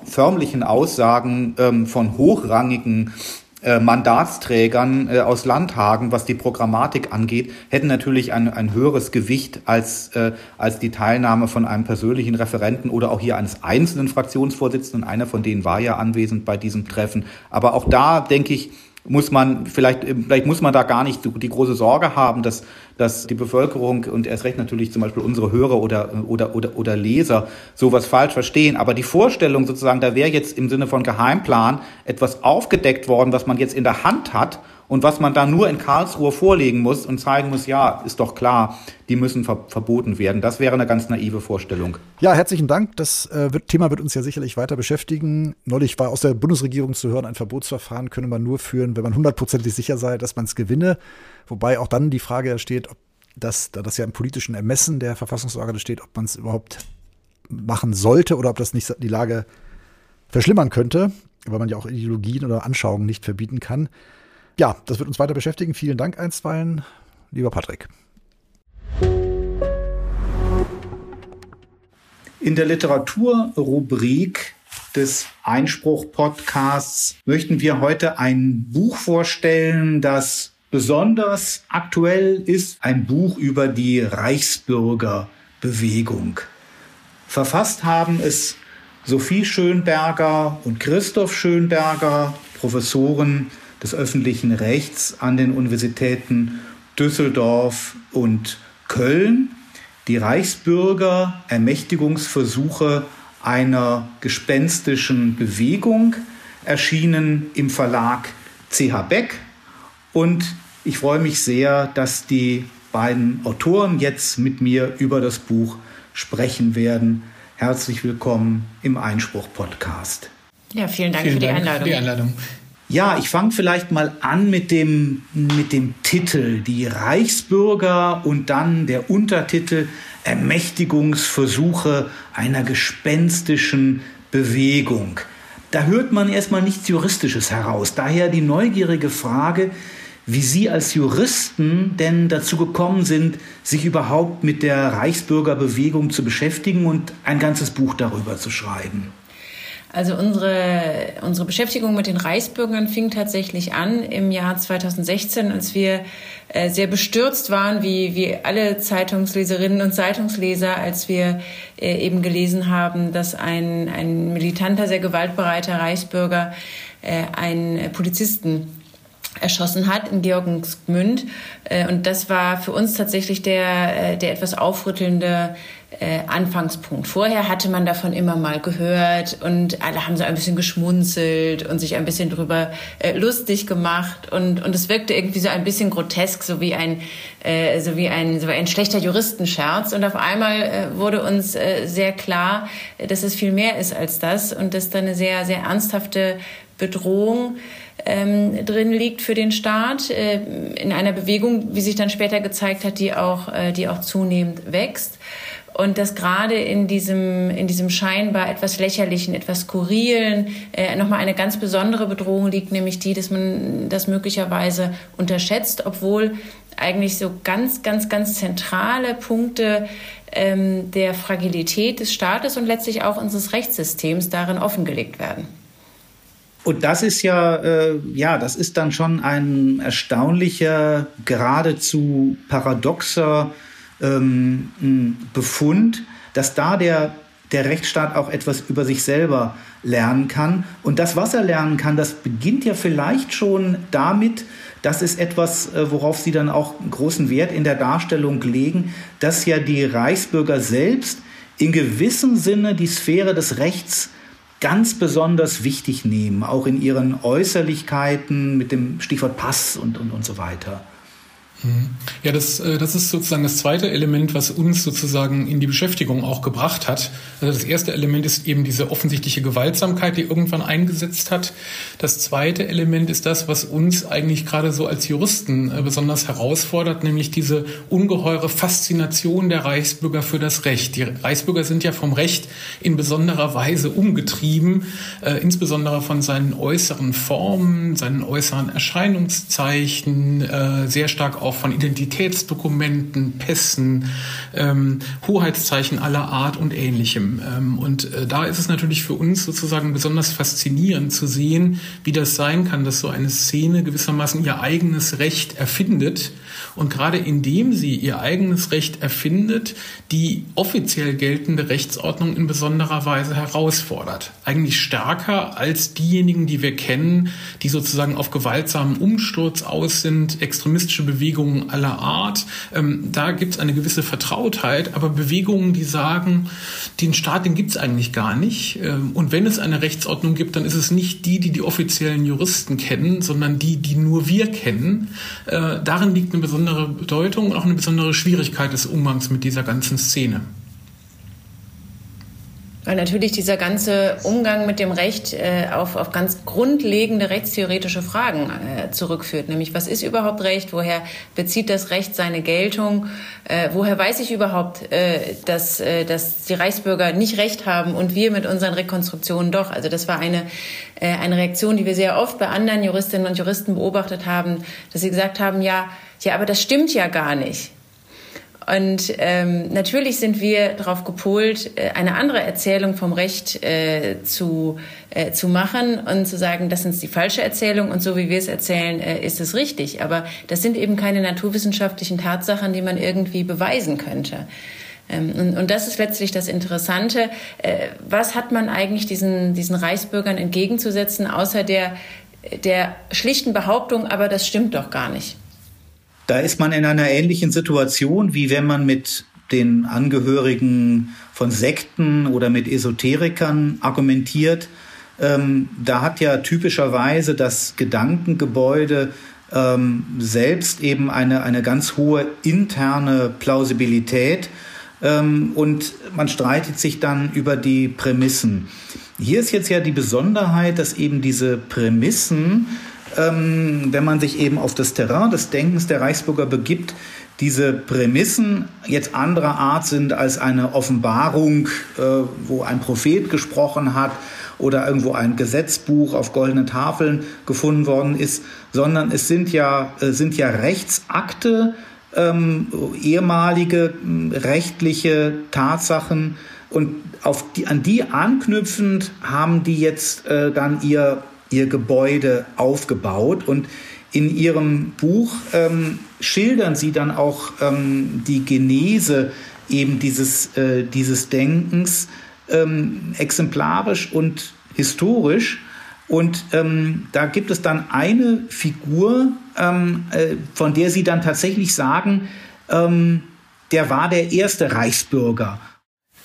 förmlichen Aussagen ähm, von hochrangigen äh, Mandatsträgern äh, aus Landtagen, was die Programmatik angeht, hätten natürlich ein, ein höheres Gewicht als, äh, als die Teilnahme von einem persönlichen Referenten oder auch hier eines einzelnen Fraktionsvorsitzenden. Einer von denen war ja anwesend bei diesem Treffen. Aber auch da, denke ich, muss man vielleicht, vielleicht muss man da gar nicht die große Sorge haben, dass, dass die Bevölkerung und erst recht natürlich zum Beispiel unsere Hörer oder, oder, oder, oder Leser sowas falsch verstehen. Aber die Vorstellung sozusagen, da wäre jetzt im Sinne von Geheimplan etwas aufgedeckt worden, was man jetzt in der Hand hat und was man dann nur in Karlsruhe vorlegen muss und zeigen muss, ja, ist doch klar, die müssen ver verboten werden. Das wäre eine ganz naive Vorstellung. Ja, herzlichen Dank. Das äh, wird, Thema wird uns ja sicherlich weiter beschäftigen. Neulich war aus der Bundesregierung zu hören, ein Verbotsverfahren könne man nur führen, wenn man hundertprozentig sicher sei, dass man es gewinne. Wobei auch dann die Frage steht, ob das, da das ja im politischen Ermessen der Verfassungsorgane steht, ob man es überhaupt machen sollte oder ob das nicht die Lage verschlimmern könnte, weil man ja auch Ideologien oder Anschauungen nicht verbieten kann ja, das wird uns weiter beschäftigen. Vielen Dank einstweilen, lieber Patrick. In der Literaturrubrik des Einspruch-Podcasts möchten wir heute ein Buch vorstellen, das besonders aktuell ist ein Buch über die Reichsbürgerbewegung. Verfasst haben es Sophie Schönberger und Christoph Schönberger, Professoren des öffentlichen Rechts an den Universitäten Düsseldorf und Köln. Die Reichsbürger Ermächtigungsversuche einer gespenstischen Bewegung erschienen im Verlag CH Beck und ich freue mich sehr, dass die beiden Autoren jetzt mit mir über das Buch sprechen werden. Herzlich willkommen im Einspruch-Podcast. Ja, vielen Dank, vielen für, die Dank für die Einladung. Ja, ich fange vielleicht mal an mit dem, mit dem Titel, die Reichsbürger und dann der Untertitel Ermächtigungsversuche einer gespenstischen Bewegung. Da hört man erstmal nichts Juristisches heraus. Daher die neugierige Frage, wie Sie als Juristen denn dazu gekommen sind, sich überhaupt mit der Reichsbürgerbewegung zu beschäftigen und ein ganzes Buch darüber zu schreiben. Also unsere, unsere Beschäftigung mit den Reichsbürgern fing tatsächlich an im Jahr 2016, als wir äh, sehr bestürzt waren, wie, wie alle Zeitungsleserinnen und Zeitungsleser, als wir äh, eben gelesen haben, dass ein, ein militanter, sehr gewaltbereiter Reichsbürger äh, einen Polizisten erschossen hat in Georgensgmünd. Äh, und das war für uns tatsächlich der, der etwas aufrüttelnde äh, Anfangspunkt. Vorher hatte man davon immer mal gehört und alle haben so ein bisschen geschmunzelt und sich ein bisschen drüber lustig gemacht und, und es wirkte irgendwie so ein bisschen grotesk, so wie ein, so wie ein, so wie ein schlechter Juristenscherz. Und auf einmal wurde uns sehr klar, dass es viel mehr ist als das und dass da eine sehr, sehr ernsthafte Bedrohung ähm, drin liegt für den Staat äh, in einer Bewegung, wie sich dann später gezeigt hat, die auch, äh, die auch zunehmend wächst. Und dass gerade in diesem, in diesem scheinbar etwas lächerlichen, etwas skurrilen äh, nochmal eine ganz besondere Bedrohung liegt, nämlich die, dass man das möglicherweise unterschätzt, obwohl eigentlich so ganz, ganz, ganz zentrale Punkte ähm, der Fragilität des Staates und letztlich auch unseres Rechtssystems darin offengelegt werden. Und das ist ja, äh, ja, das ist dann schon ein erstaunlicher, geradezu paradoxer ähm, Befund, dass da der, der Rechtsstaat auch etwas über sich selber lernen kann. Und das, was er lernen kann, das beginnt ja vielleicht schon damit, das ist etwas, äh, worauf Sie dann auch großen Wert in der Darstellung legen, dass ja die Reichsbürger selbst in gewissem Sinne die Sphäre des Rechts ganz besonders wichtig nehmen, auch in ihren Äußerlichkeiten mit dem Stichwort Pass und, und, und so weiter. Ja, das, äh, das ist sozusagen das zweite Element, was uns sozusagen in die Beschäftigung auch gebracht hat. Also das erste Element ist eben diese offensichtliche Gewaltsamkeit, die irgendwann eingesetzt hat. Das zweite Element ist das, was uns eigentlich gerade so als Juristen äh, besonders herausfordert, nämlich diese ungeheure Faszination der Reichsbürger für das Recht. Die Reichsbürger sind ja vom Recht in besonderer Weise umgetrieben, äh, insbesondere von seinen äußeren Formen, seinen äußeren Erscheinungszeichen, sehr stark auch auch von Identitätsdokumenten, Pässen, ähm, Hoheitszeichen aller Art und ähnlichem. Ähm, und äh, da ist es natürlich für uns sozusagen besonders faszinierend zu sehen, wie das sein kann, dass so eine Szene gewissermaßen ihr eigenes Recht erfindet und gerade indem sie ihr eigenes Recht erfindet, die offiziell geltende Rechtsordnung in besonderer Weise herausfordert. Eigentlich stärker als diejenigen, die wir kennen, die sozusagen auf gewaltsamen Umsturz aus sind, extremistische Bewegungen aller Art. Ähm, da gibt es eine gewisse Vertrautheit, aber Bewegungen, die sagen, den Staat, den gibt es eigentlich gar nicht. Ähm, und wenn es eine Rechtsordnung gibt, dann ist es nicht die, die die offiziellen Juristen kennen, sondern die, die nur wir kennen. Äh, darin liegt eine besondere Bedeutung und auch eine besondere Schwierigkeit des Umgangs mit dieser ganzen Szene. Weil natürlich dieser ganze Umgang mit dem Recht äh, auf, auf ganz grundlegende rechtstheoretische Fragen äh, zurückführt. Nämlich, was ist überhaupt Recht? Woher bezieht das Recht seine Geltung? Äh, woher weiß ich überhaupt, äh, dass, äh, dass die Reichsbürger nicht Recht haben und wir mit unseren Rekonstruktionen doch? Also das war eine, äh, eine Reaktion, die wir sehr oft bei anderen Juristinnen und Juristen beobachtet haben, dass sie gesagt haben, ja, ja, aber das stimmt ja gar nicht. Und ähm, natürlich sind wir darauf gepolt, äh, eine andere Erzählung vom Recht äh, zu, äh, zu machen und zu sagen, das ist die falsche Erzählung und so wie wir es erzählen, äh, ist es richtig. Aber das sind eben keine naturwissenschaftlichen Tatsachen, die man irgendwie beweisen könnte. Ähm, und, das ist letztlich das Interessante. Äh, was hat man eigentlich diesen, diesen Reichsbürgern entgegenzusetzen, außer der, der schlichten Behauptung, aber das stimmt doch gar nicht? Da ist man in einer ähnlichen Situation, wie wenn man mit den Angehörigen von Sekten oder mit Esoterikern argumentiert. Ähm, da hat ja typischerweise das Gedankengebäude ähm, selbst eben eine, eine ganz hohe interne Plausibilität ähm, und man streitet sich dann über die Prämissen. Hier ist jetzt ja die Besonderheit, dass eben diese Prämissen ähm, wenn man sich eben auf das Terrain des Denkens der Reichsbürger begibt, diese Prämissen jetzt anderer Art sind als eine Offenbarung, äh, wo ein Prophet gesprochen hat oder irgendwo ein Gesetzbuch auf goldenen Tafeln gefunden worden ist, sondern es sind ja, äh, sind ja Rechtsakte, ähm, ehemalige äh, rechtliche Tatsachen und auf die, an die anknüpfend haben die jetzt äh, dann ihr ihr Gebäude aufgebaut. Und in ihrem Buch ähm, schildern sie dann auch ähm, die Genese eben dieses, äh, dieses Denkens ähm, exemplarisch und historisch. Und ähm, da gibt es dann eine Figur, ähm, äh, von der sie dann tatsächlich sagen, ähm, der war der erste Reichsbürger.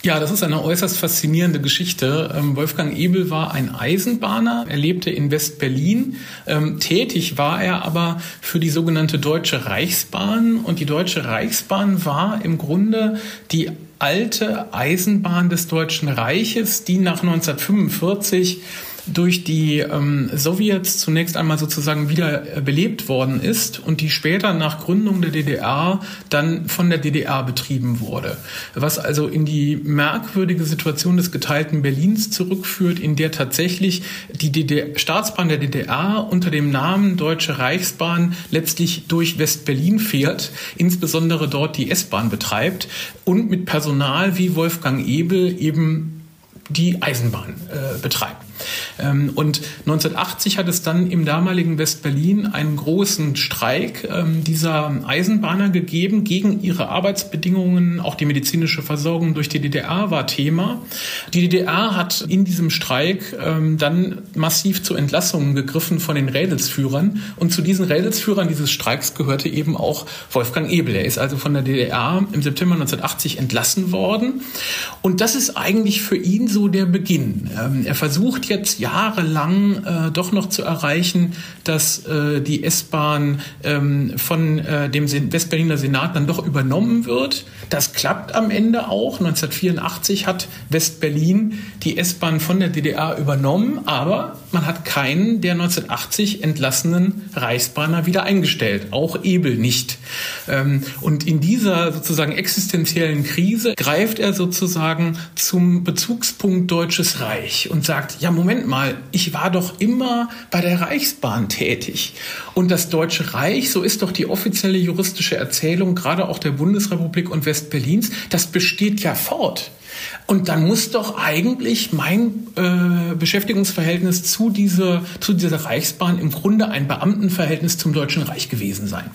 Ja, das ist eine äußerst faszinierende Geschichte. Ähm, Wolfgang Ebel war ein Eisenbahner. Er lebte in West-Berlin. Ähm, tätig war er aber für die sogenannte Deutsche Reichsbahn. Und die Deutsche Reichsbahn war im Grunde die alte Eisenbahn des Deutschen Reiches, die nach 1945 durch die ähm, Sowjets zunächst einmal sozusagen wieder äh, belebt worden ist und die später nach Gründung der DDR dann von der DDR betrieben wurde. Was also in die merkwürdige Situation des geteilten Berlins zurückführt, in der tatsächlich die DDR, Staatsbahn der DDR unter dem Namen Deutsche Reichsbahn letztlich durch West-Berlin fährt, insbesondere dort die S-Bahn betreibt und mit Personal wie Wolfgang Ebel eben die Eisenbahn äh, betreibt. Ähm, und 1980 hat es dann im damaligen West-Berlin einen großen Streik ähm, dieser Eisenbahner gegeben gegen ihre Arbeitsbedingungen. Auch die medizinische Versorgung durch die DDR war Thema. Die DDR hat in diesem Streik ähm, dann massiv zu Entlassungen gegriffen von den Rädelsführern. Und zu diesen Rädelsführern dieses Streiks gehörte eben auch Wolfgang Ebel. Er ist also von der DDR im September 1980 entlassen worden. Und das ist eigentlich für ihn so der Beginn. Er versucht jetzt jahrelang äh, doch noch zu erreichen, dass äh, die S-Bahn ähm, von äh, dem Westberliner Senat dann doch übernommen wird. Das klappt am Ende auch. 1984 hat Westberlin die S-Bahn von der DDR übernommen, aber man hat keinen der 1980 entlassenen Reichsbahner wieder eingestellt, auch Ebel nicht. Ähm, und in dieser sozusagen existenziellen Krise greift er sozusagen zum Bezugspunkt Deutsches Reich und sagt, ja, Moment mal, ich war doch immer bei der Reichsbahn tätig. Und das Deutsche Reich, so ist doch die offizielle juristische Erzählung, gerade auch der Bundesrepublik und Westberlins, das besteht ja fort. Und dann muss doch eigentlich mein äh, Beschäftigungsverhältnis zu dieser, zu dieser Reichsbahn im Grunde ein Beamtenverhältnis zum Deutschen Reich gewesen sein.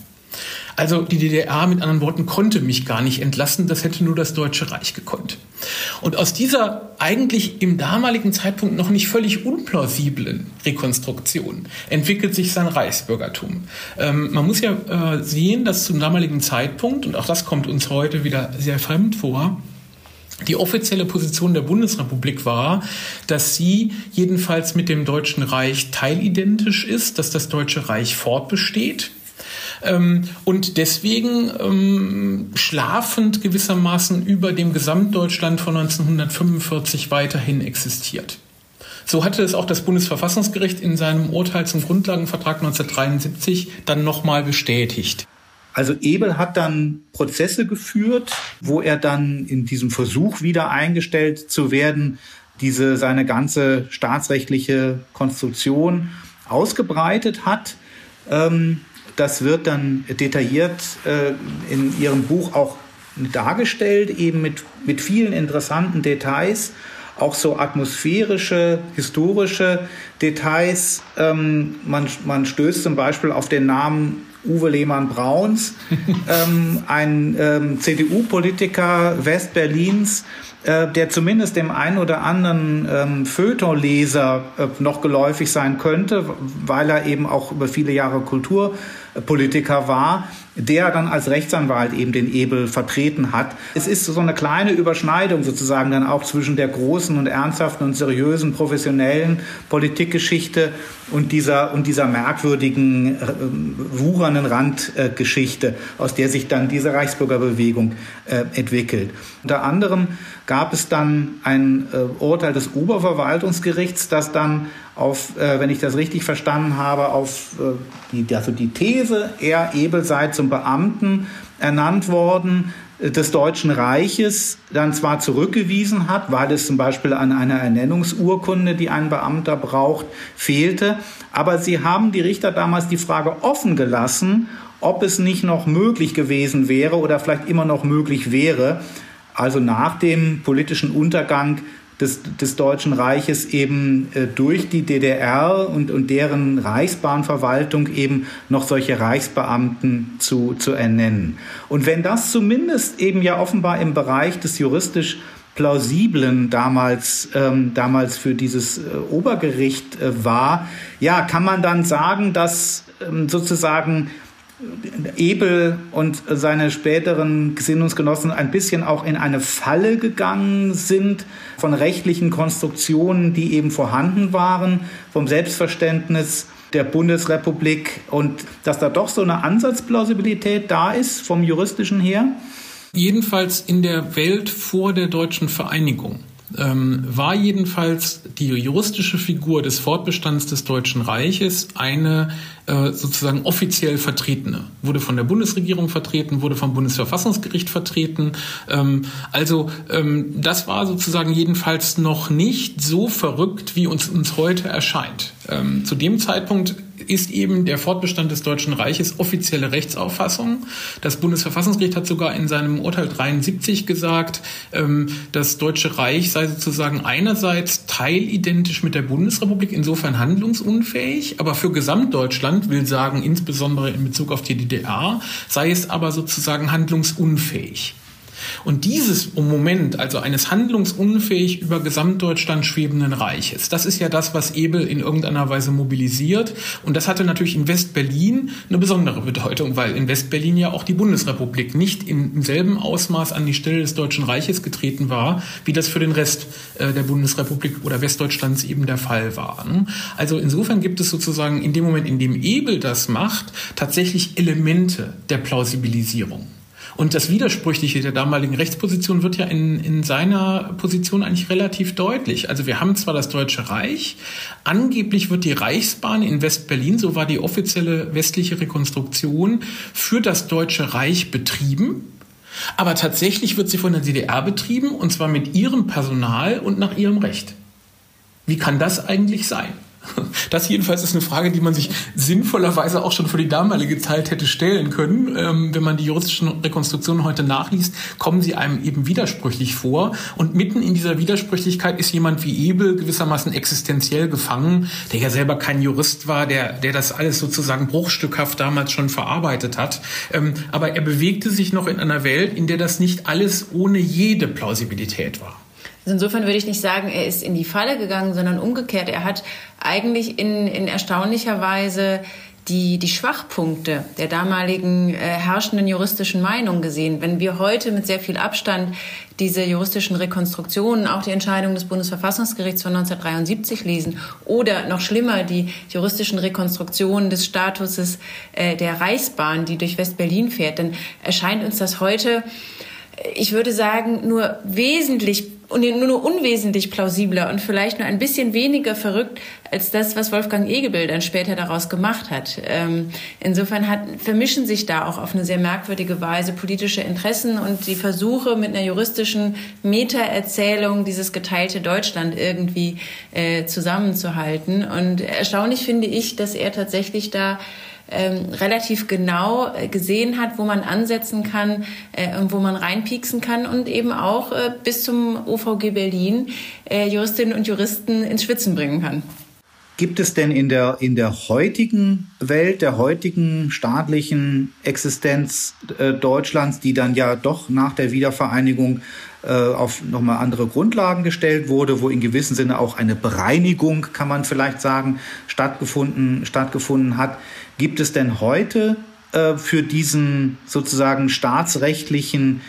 Also die DDR mit anderen Worten konnte mich gar nicht entlassen, das hätte nur das Deutsche Reich gekonnt. Und aus dieser eigentlich im damaligen Zeitpunkt noch nicht völlig unplausiblen Rekonstruktion entwickelt sich sein Reichsbürgertum. Ähm, man muss ja äh, sehen, dass zum damaligen Zeitpunkt, und auch das kommt uns heute wieder sehr fremd vor, die offizielle Position der Bundesrepublik war, dass sie jedenfalls mit dem Deutschen Reich teilidentisch ist, dass das Deutsche Reich fortbesteht ähm, und deswegen ähm, schlafend gewissermaßen über dem Gesamtdeutschland von 1945 weiterhin existiert. So hatte es auch das Bundesverfassungsgericht in seinem Urteil zum Grundlagenvertrag 1973 dann nochmal bestätigt. Also Ebel hat dann Prozesse geführt, wo er dann in diesem Versuch wieder eingestellt zu werden, diese seine ganze staatsrechtliche Konstruktion ausgebreitet hat. Ähm, das wird dann detailliert äh, in Ihrem Buch auch dargestellt, eben mit, mit vielen interessanten Details, auch so atmosphärische, historische Details. Ähm, man, man stößt zum Beispiel auf den Namen Uwe Lehmann-Brauns, [laughs] ähm, ein ähm, CDU-Politiker Westberlins, äh, der zumindest dem einen oder anderen ähm, Feuilletonleser äh, noch geläufig sein könnte, weil er eben auch über viele Jahre Kulturpolitiker war der dann als Rechtsanwalt eben den Ebel vertreten hat. Es ist so eine kleine Überschneidung sozusagen dann auch zwischen der großen und ernsthaften und seriösen professionellen Politikgeschichte und dieser, und dieser merkwürdigen, äh, wuchernden Randgeschichte, aus der sich dann diese Reichsbürgerbewegung äh, entwickelt. Unter anderem gab es dann ein äh, Urteil des Oberverwaltungsgerichts, das dann auf, äh, wenn ich das richtig verstanden habe, auf äh, die, also die These, er Ebel sei zum Beamten ernannt worden äh, des Deutschen Reiches, dann zwar zurückgewiesen hat, weil es zum Beispiel an einer Ernennungsurkunde, die ein Beamter braucht, fehlte. Aber sie haben die Richter damals die Frage offen gelassen, ob es nicht noch möglich gewesen wäre oder vielleicht immer noch möglich wäre, also nach dem politischen Untergang des, des Deutschen Reiches eben äh, durch die DDR und, und deren Reichsbahnverwaltung eben noch solche Reichsbeamten zu, zu ernennen. Und wenn das zumindest eben ja offenbar im Bereich des juristisch plausiblen damals, ähm, damals für dieses äh, Obergericht äh, war, ja, kann man dann sagen, dass ähm, sozusagen Ebel und seine späteren Gesinnungsgenossen ein bisschen auch in eine Falle gegangen sind von rechtlichen Konstruktionen, die eben vorhanden waren, vom Selbstverständnis der Bundesrepublik und dass da doch so eine Ansatzplausibilität da ist vom juristischen her? Jedenfalls in der Welt vor der deutschen Vereinigung ähm, war jedenfalls die juristische Figur des Fortbestands des Deutschen Reiches eine sozusagen offiziell vertretene. Wurde von der Bundesregierung vertreten, wurde vom Bundesverfassungsgericht vertreten. Ähm, also ähm, das war sozusagen jedenfalls noch nicht so verrückt, wie uns uns heute erscheint. Ähm, zu dem Zeitpunkt ist eben der Fortbestand des Deutschen Reiches offizielle Rechtsauffassung. Das Bundesverfassungsgericht hat sogar in seinem Urteil 73 gesagt, das Deutsche Reich sei sozusagen einerseits teilidentisch mit der Bundesrepublik, insofern handlungsunfähig, aber für Gesamtdeutschland will sagen, insbesondere in Bezug auf die DDR, sei es aber sozusagen handlungsunfähig. Und dieses Moment, also eines handlungsunfähig über Gesamtdeutschland schwebenden Reiches, das ist ja das, was Ebel in irgendeiner Weise mobilisiert. Und das hatte natürlich in Westberlin eine besondere Bedeutung, weil in Westberlin ja auch die Bundesrepublik nicht im selben Ausmaß an die Stelle des Deutschen Reiches getreten war, wie das für den Rest äh, der Bundesrepublik oder Westdeutschlands eben der Fall war. Also insofern gibt es sozusagen in dem Moment, in dem Ebel das macht, tatsächlich Elemente der Plausibilisierung. Und das Widersprüchliche der damaligen Rechtsposition wird ja in, in seiner Position eigentlich relativ deutlich. Also wir haben zwar das Deutsche Reich, angeblich wird die Reichsbahn in West-Berlin, so war die offizielle westliche Rekonstruktion, für das Deutsche Reich betrieben. Aber tatsächlich wird sie von der DDR betrieben und zwar mit ihrem Personal und nach ihrem Recht. Wie kann das eigentlich sein? Das jedenfalls ist eine Frage, die man sich sinnvollerweise auch schon für die damalige Zeit hätte stellen können. Ähm, wenn man die juristischen Rekonstruktionen heute nachliest, kommen sie einem eben widersprüchlich vor. Und mitten in dieser Widersprüchlichkeit ist jemand wie Ebel gewissermaßen existenziell gefangen, der ja selber kein Jurist war, der, der das alles sozusagen bruchstückhaft damals schon verarbeitet hat. Ähm, aber er bewegte sich noch in einer Welt, in der das nicht alles ohne jede Plausibilität war. Also insofern würde ich nicht sagen, er ist in die Falle gegangen, sondern umgekehrt. Er hat eigentlich in, in erstaunlicher Weise die, die Schwachpunkte der damaligen äh, herrschenden juristischen Meinung gesehen. Wenn wir heute mit sehr viel Abstand diese juristischen Rekonstruktionen, auch die Entscheidung des Bundesverfassungsgerichts von 1973 lesen oder noch schlimmer die juristischen Rekonstruktionen des Statuses äh, der Reichsbahn, die durch West-Berlin fährt, dann erscheint uns das heute, ich würde sagen, nur wesentlich und nur unwesentlich plausibler und vielleicht nur ein bisschen weniger verrückt als das, was Wolfgang Egebel dann später daraus gemacht hat. Ähm, insofern hat, vermischen sich da auch auf eine sehr merkwürdige Weise politische Interessen und die Versuche mit einer juristischen Meta-Erzählung dieses geteilte Deutschland irgendwie äh, zusammenzuhalten. Und erstaunlich finde ich, dass er tatsächlich da ähm, relativ genau äh, gesehen hat, wo man ansetzen kann äh, und wo man reinpieksen kann und eben auch äh, bis zum OVG Berlin äh, Juristinnen und Juristen ins Schwitzen bringen kann. Gibt es denn in der, in der heutigen Welt, der heutigen staatlichen Existenz äh, Deutschlands, die dann ja doch nach der Wiedervereinigung äh, auf nochmal andere Grundlagen gestellt wurde, wo in gewissem Sinne auch eine Bereinigung, kann man vielleicht sagen, stattgefunden, stattgefunden hat. Gibt es denn heute äh, für diesen sozusagen staatsrechtlichen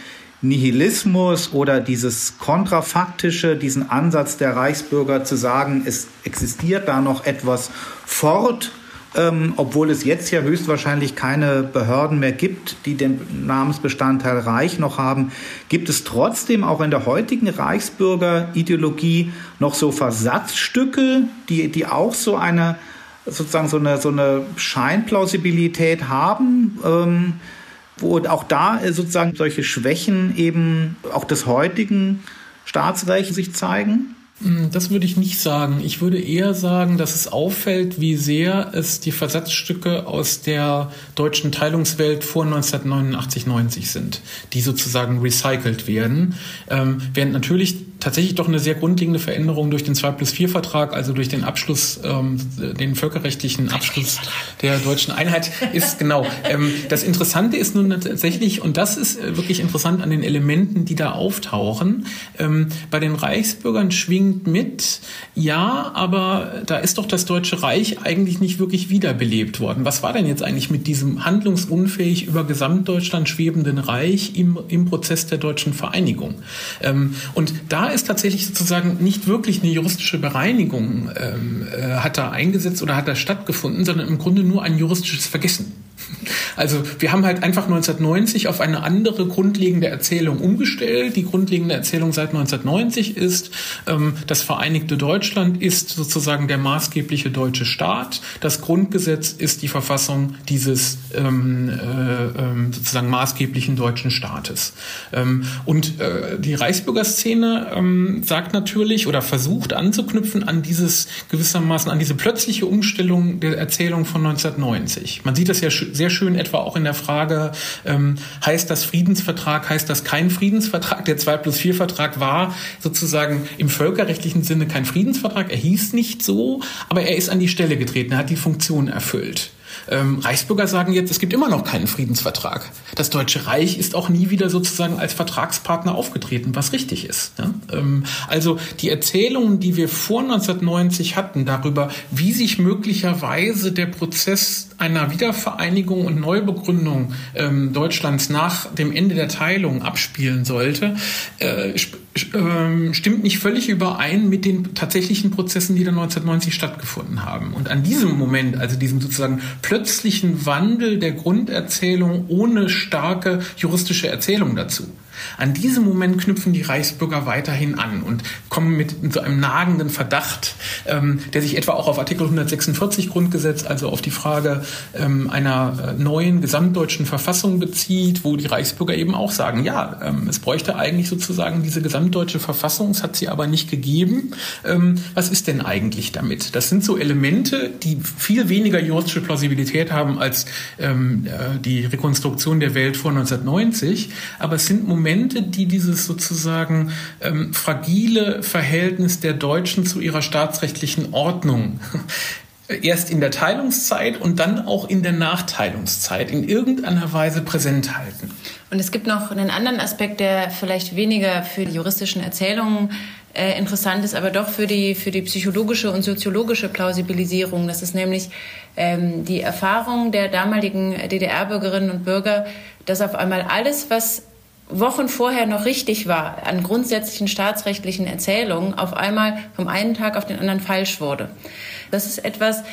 Nihilismus oder dieses kontrafaktische, diesen Ansatz der Reichsbürger zu sagen, es existiert da noch etwas fort, ähm, obwohl es jetzt ja höchstwahrscheinlich keine Behörden mehr gibt, die den Namensbestandteil Reich noch haben, gibt es trotzdem auch in der heutigen Reichsbürgerideologie noch so Versatzstücke, die, die auch so eine sozusagen so eine, so eine Scheinplausibilität haben. Ähm, wo auch da äh, sozusagen solche Schwächen eben auch des heutigen Staatsrechts sich zeigen? Hm, das würde ich nicht sagen. Ich würde eher sagen, dass es auffällt, wie sehr es die Versatzstücke aus der deutschen Teilungswelt vor 1989, 90 sind, die sozusagen recycelt werden. Ähm, während natürlich tatsächlich doch eine sehr grundlegende Veränderung durch den 2 plus 4 Vertrag, also durch den Abschluss, ähm, den völkerrechtlichen Abschluss der deutschen Einheit ist. Genau. Ähm, das Interessante ist nun tatsächlich, und das ist äh, wirklich interessant an den Elementen, die da auftauchen, ähm, bei den Reichsbürgern schwingt mit, ja, aber da ist doch das Deutsche Reich eigentlich nicht wirklich wiederbelebt worden. Was war denn jetzt eigentlich mit diesem handlungsunfähig über Gesamtdeutschland schwebenden Reich im, im Prozess der deutschen Vereinigung? Ähm, und da ist tatsächlich sozusagen nicht wirklich eine juristische Bereinigung ähm, äh, hat da eingesetzt oder hat da stattgefunden, sondern im Grunde nur ein juristisches Vergessen. Also wir haben halt einfach 1990 auf eine andere grundlegende Erzählung umgestellt. Die grundlegende Erzählung seit 1990 ist, ähm, das Vereinigte Deutschland ist sozusagen der maßgebliche deutsche Staat. Das Grundgesetz ist die Verfassung dieses ähm, äh, ähm, sozusagen maßgeblichen deutschen Staates. Ähm, und äh, die Reichsbürgerszene ähm, sagt natürlich oder versucht anzuknüpfen an dieses gewissermaßen an diese plötzliche Umstellung der Erzählung von 1990. Man sieht das ja sehr schön etwa auch in der Frage, ähm, heißt das Friedensvertrag, heißt das kein Friedensvertrag? Der 2 plus 4 Vertrag war sozusagen im völkerrechtlichen Sinne kein Friedensvertrag. Er hieß nicht so, aber er ist an die Stelle getreten, er hat die Funktion erfüllt. Ähm, Reichsbürger sagen jetzt, es gibt immer noch keinen Friedensvertrag. Das Deutsche Reich ist auch nie wieder sozusagen als Vertragspartner aufgetreten, was richtig ist. Ja? Ähm, also die Erzählungen, die wir vor 1990 hatten darüber, wie sich möglicherweise der Prozess einer Wiedervereinigung und Neubegründung ähm, Deutschlands nach dem Ende der Teilung abspielen sollte, äh, ähm, stimmt nicht völlig überein mit den tatsächlichen Prozessen, die dann 1990 stattgefunden haben. Und an diesem Moment, also diesem sozusagen plötzlichen Wandel der Grunderzählung ohne starke juristische Erzählung dazu, an diesem Moment knüpfen die Reichsbürger weiterhin an und kommen mit so einem nagenden Verdacht, ähm, der sich etwa auch auf Artikel 146 Grundgesetz, also auf die Frage ähm, einer äh, neuen gesamtdeutschen Verfassung bezieht, wo die Reichsbürger eben auch sagen, ja, ähm, es bräuchte eigentlich sozusagen diese gesamtdeutsche Verfassung, es hat sie aber nicht gegeben. Ähm, was ist denn eigentlich damit? Das sind so Elemente, die viel weniger juristische Plausibilität haben als ähm, äh, die Rekonstruktion der Welt vor 1990, aber es sind Momente, Momente, die dieses sozusagen ähm, fragile Verhältnis der Deutschen zu ihrer staatsrechtlichen Ordnung [laughs] erst in der Teilungszeit und dann auch in der Nachteilungszeit in irgendeiner Weise präsent halten. Und es gibt noch einen anderen Aspekt, der vielleicht weniger für die juristischen Erzählungen äh, interessant ist, aber doch für die, für die psychologische und soziologische Plausibilisierung. Das ist nämlich ähm, die Erfahrung der damaligen DDR-Bürgerinnen und Bürger, dass auf einmal alles, was Wochen vorher noch richtig war an grundsätzlichen staatsrechtlichen Erzählungen, auf einmal vom einen Tag auf den anderen falsch wurde. Das ist etwas,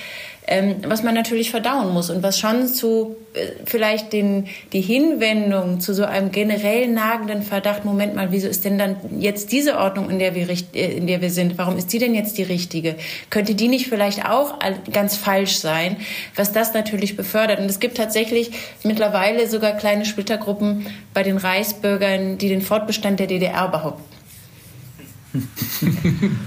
ähm, was man natürlich verdauen muss und was schon zu äh, vielleicht den, die Hinwendung zu so einem generell nagenden Verdacht, Moment mal, wieso ist denn dann jetzt diese Ordnung, in der wir, äh, in der wir sind, warum ist die denn jetzt die richtige? Könnte die nicht vielleicht auch ganz falsch sein, was das natürlich befördert? Und es gibt tatsächlich mittlerweile sogar kleine Splittergruppen bei den Reichsbürgern, die den Fortbestand der DDR behaupten. [laughs]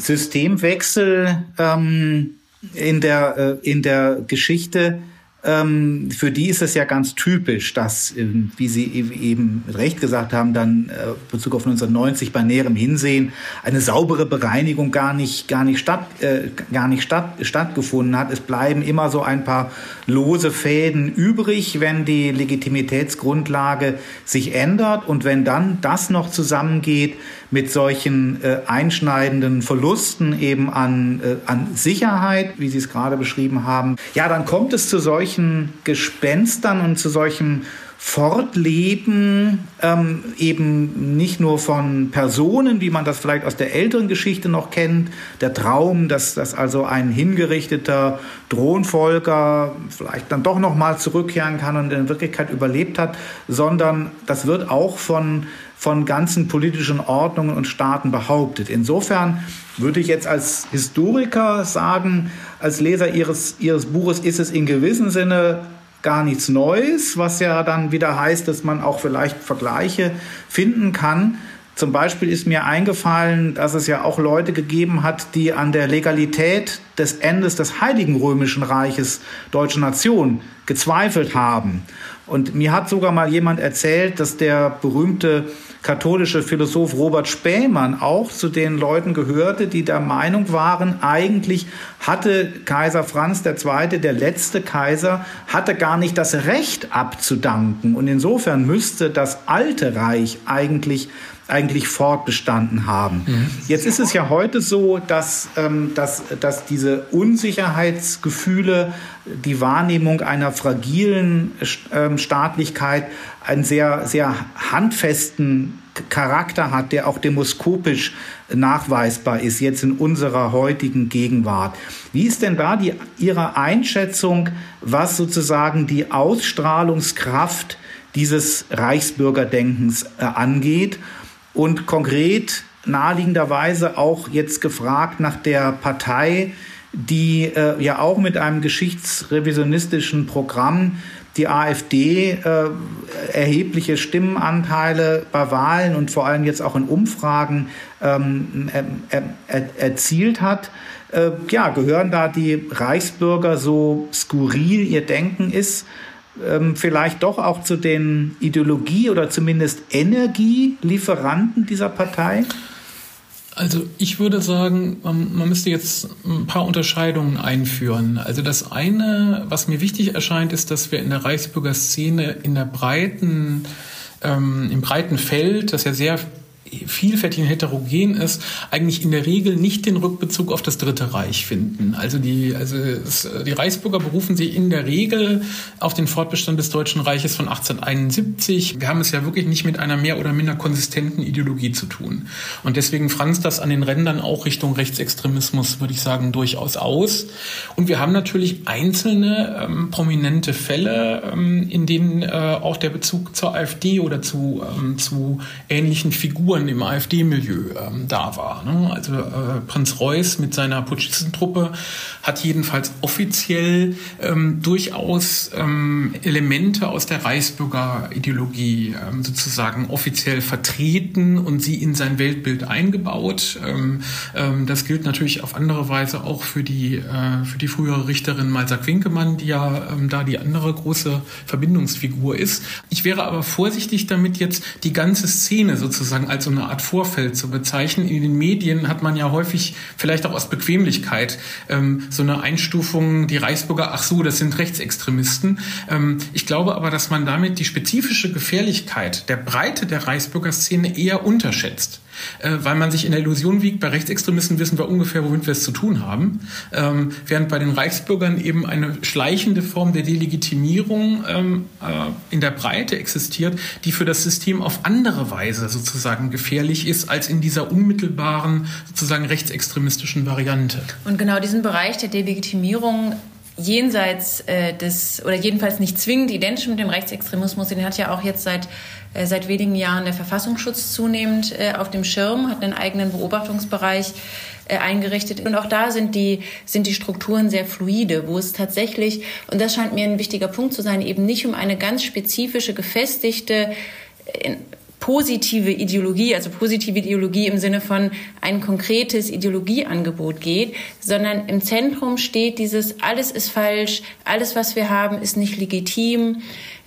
Systemwechsel ähm, in der, äh, in der Geschichte ähm, für die ist es ja ganz typisch, dass, ähm, wie Sie e-, eben mit Recht gesagt haben, dann äh, Bezug auf 1990 bei näherem Hinsehen eine saubere Bereinigung gar nicht, gar nicht, statt, äh, gar nicht statt, stattgefunden hat. Es bleiben immer so ein paar lose Fäden übrig, wenn die Legitimitätsgrundlage sich ändert und wenn dann das noch zusammengeht mit solchen äh, einschneidenden Verlusten eben an, äh, an Sicherheit, wie Sie es gerade beschrieben haben, ja, dann kommt es zu solchen Gespenstern und zu solchen Fortleben ähm, eben nicht nur von Personen, wie man das vielleicht aus der älteren Geschichte noch kennt, der Traum, dass, dass also ein hingerichteter Thronfolger vielleicht dann doch noch mal zurückkehren kann und in Wirklichkeit überlebt hat, sondern das wird auch von von ganzen politischen Ordnungen und Staaten behauptet. Insofern würde ich jetzt als Historiker sagen, als Leser Ihres, Ihres Buches ist es in gewissem Sinne gar nichts Neues, was ja dann wieder heißt, dass man auch vielleicht Vergleiche finden kann. Zum Beispiel ist mir eingefallen, dass es ja auch Leute gegeben hat, die an der Legalität des Endes des Heiligen Römischen Reiches deutscher Nation gezweifelt haben. Und mir hat sogar mal jemand erzählt, dass der berühmte katholische Philosoph Robert Spähmann auch zu den Leuten gehörte, die der Meinung waren, eigentlich hatte Kaiser Franz II., der letzte Kaiser, hatte gar nicht das Recht abzudanken. Und insofern müsste das alte Reich eigentlich eigentlich fortbestanden haben. Mhm. Jetzt ist es ja heute so, dass, ähm, dass, dass diese Unsicherheitsgefühle, die Wahrnehmung einer fragilen ähm, Staatlichkeit einen sehr, sehr handfesten Charakter hat, der auch demoskopisch nachweisbar ist, jetzt in unserer heutigen Gegenwart. Wie ist denn da die, Ihre Einschätzung, was sozusagen die Ausstrahlungskraft dieses Reichsbürgerdenkens äh, angeht? Und konkret naheliegenderweise auch jetzt gefragt nach der Partei, die äh, ja auch mit einem geschichtsrevisionistischen Programm die AfD äh, erhebliche Stimmenanteile bei Wahlen und vor allem jetzt auch in Umfragen ähm, er, er, erzielt hat. Äh, ja, gehören da die Reichsbürger so skurril ihr Denken ist, ähm, vielleicht doch auch zu den Ideologie- oder zumindest Energielieferanten dieser Partei? Also ich würde sagen, man, müsste jetzt ein paar Unterscheidungen einführen. Also das eine, was mir wichtig erscheint, ist, dass wir in der Reichsbürgerszene in der breiten, ähm, im breiten Feld, das ja sehr vielfältig und heterogen ist, eigentlich in der Regel nicht den Rückbezug auf das Dritte Reich finden. Also die, also es, die Reichsbürger berufen sich in der Regel auf den Fortbestand des Deutschen Reiches von 1871. Wir haben es ja wirklich nicht mit einer mehr oder minder konsistenten Ideologie zu tun. Und deswegen franzt das an den Rändern auch Richtung Rechtsextremismus, würde ich sagen, durchaus aus. Und wir haben natürlich einzelne ähm, prominente Fälle, ähm, in denen äh, auch der Bezug zur AfD oder zu, ähm, zu ähnlichen Figuren Figuren im AfD-Milieu ähm, da war. Ne? Also äh, Prinz Reuß mit seiner Putschistentruppe hat jedenfalls offiziell ähm, durchaus ähm, Elemente aus der Reichsbürgerideologie ähm, sozusagen offiziell vertreten und sie in sein Weltbild eingebaut. Ähm, ähm, das gilt natürlich auf andere Weise auch für die, äh, für die frühere Richterin Malsack Winkemann, die ja ähm, da die andere große Verbindungsfigur ist. Ich wäre aber vorsichtig damit, jetzt die ganze Szene sozusagen als so eine Art Vorfeld zu bezeichnen. In den Medien hat man ja häufig, vielleicht auch aus Bequemlichkeit, ähm, so eine Einstufung, die Reichsbürger, ach so, das sind Rechtsextremisten. Ähm, ich glaube aber, dass man damit die spezifische Gefährlichkeit der Breite der Reichsbürgerszene eher unterschätzt äh, weil man sich in der Illusion wiegt, bei Rechtsextremisten wissen wir ungefähr, womit wir es zu tun haben, ähm, während bei den Reichsbürgern eben eine schleichende Form der Delegitimierung ähm, äh, in der Breite existiert, die für das System auf andere Weise sozusagen gefährlich ist, als in dieser unmittelbaren, sozusagen rechtsextremistischen Variante. Und genau diesen Bereich der Delegitimierung jenseits äh, des, oder jedenfalls nicht zwingend identisch mit dem Rechtsextremismus, den hat ja auch jetzt seit äh, seit wenigen Jahren der Verfassungsschutz zunehmend äh, auf dem Schirm, hat einen eigenen Beobachtungsbereich äh, eingerichtet. Und auch da sind die, sind die Strukturen sehr fluide, wo es tatsächlich, und das scheint mir ein wichtiger Punkt zu sein, eben nicht um eine ganz spezifische, gefestigte, positive Ideologie, also positive Ideologie im Sinne von ein konkretes Ideologieangebot geht, sondern im Zentrum steht dieses, alles ist falsch, alles, was wir haben, ist nicht legitim,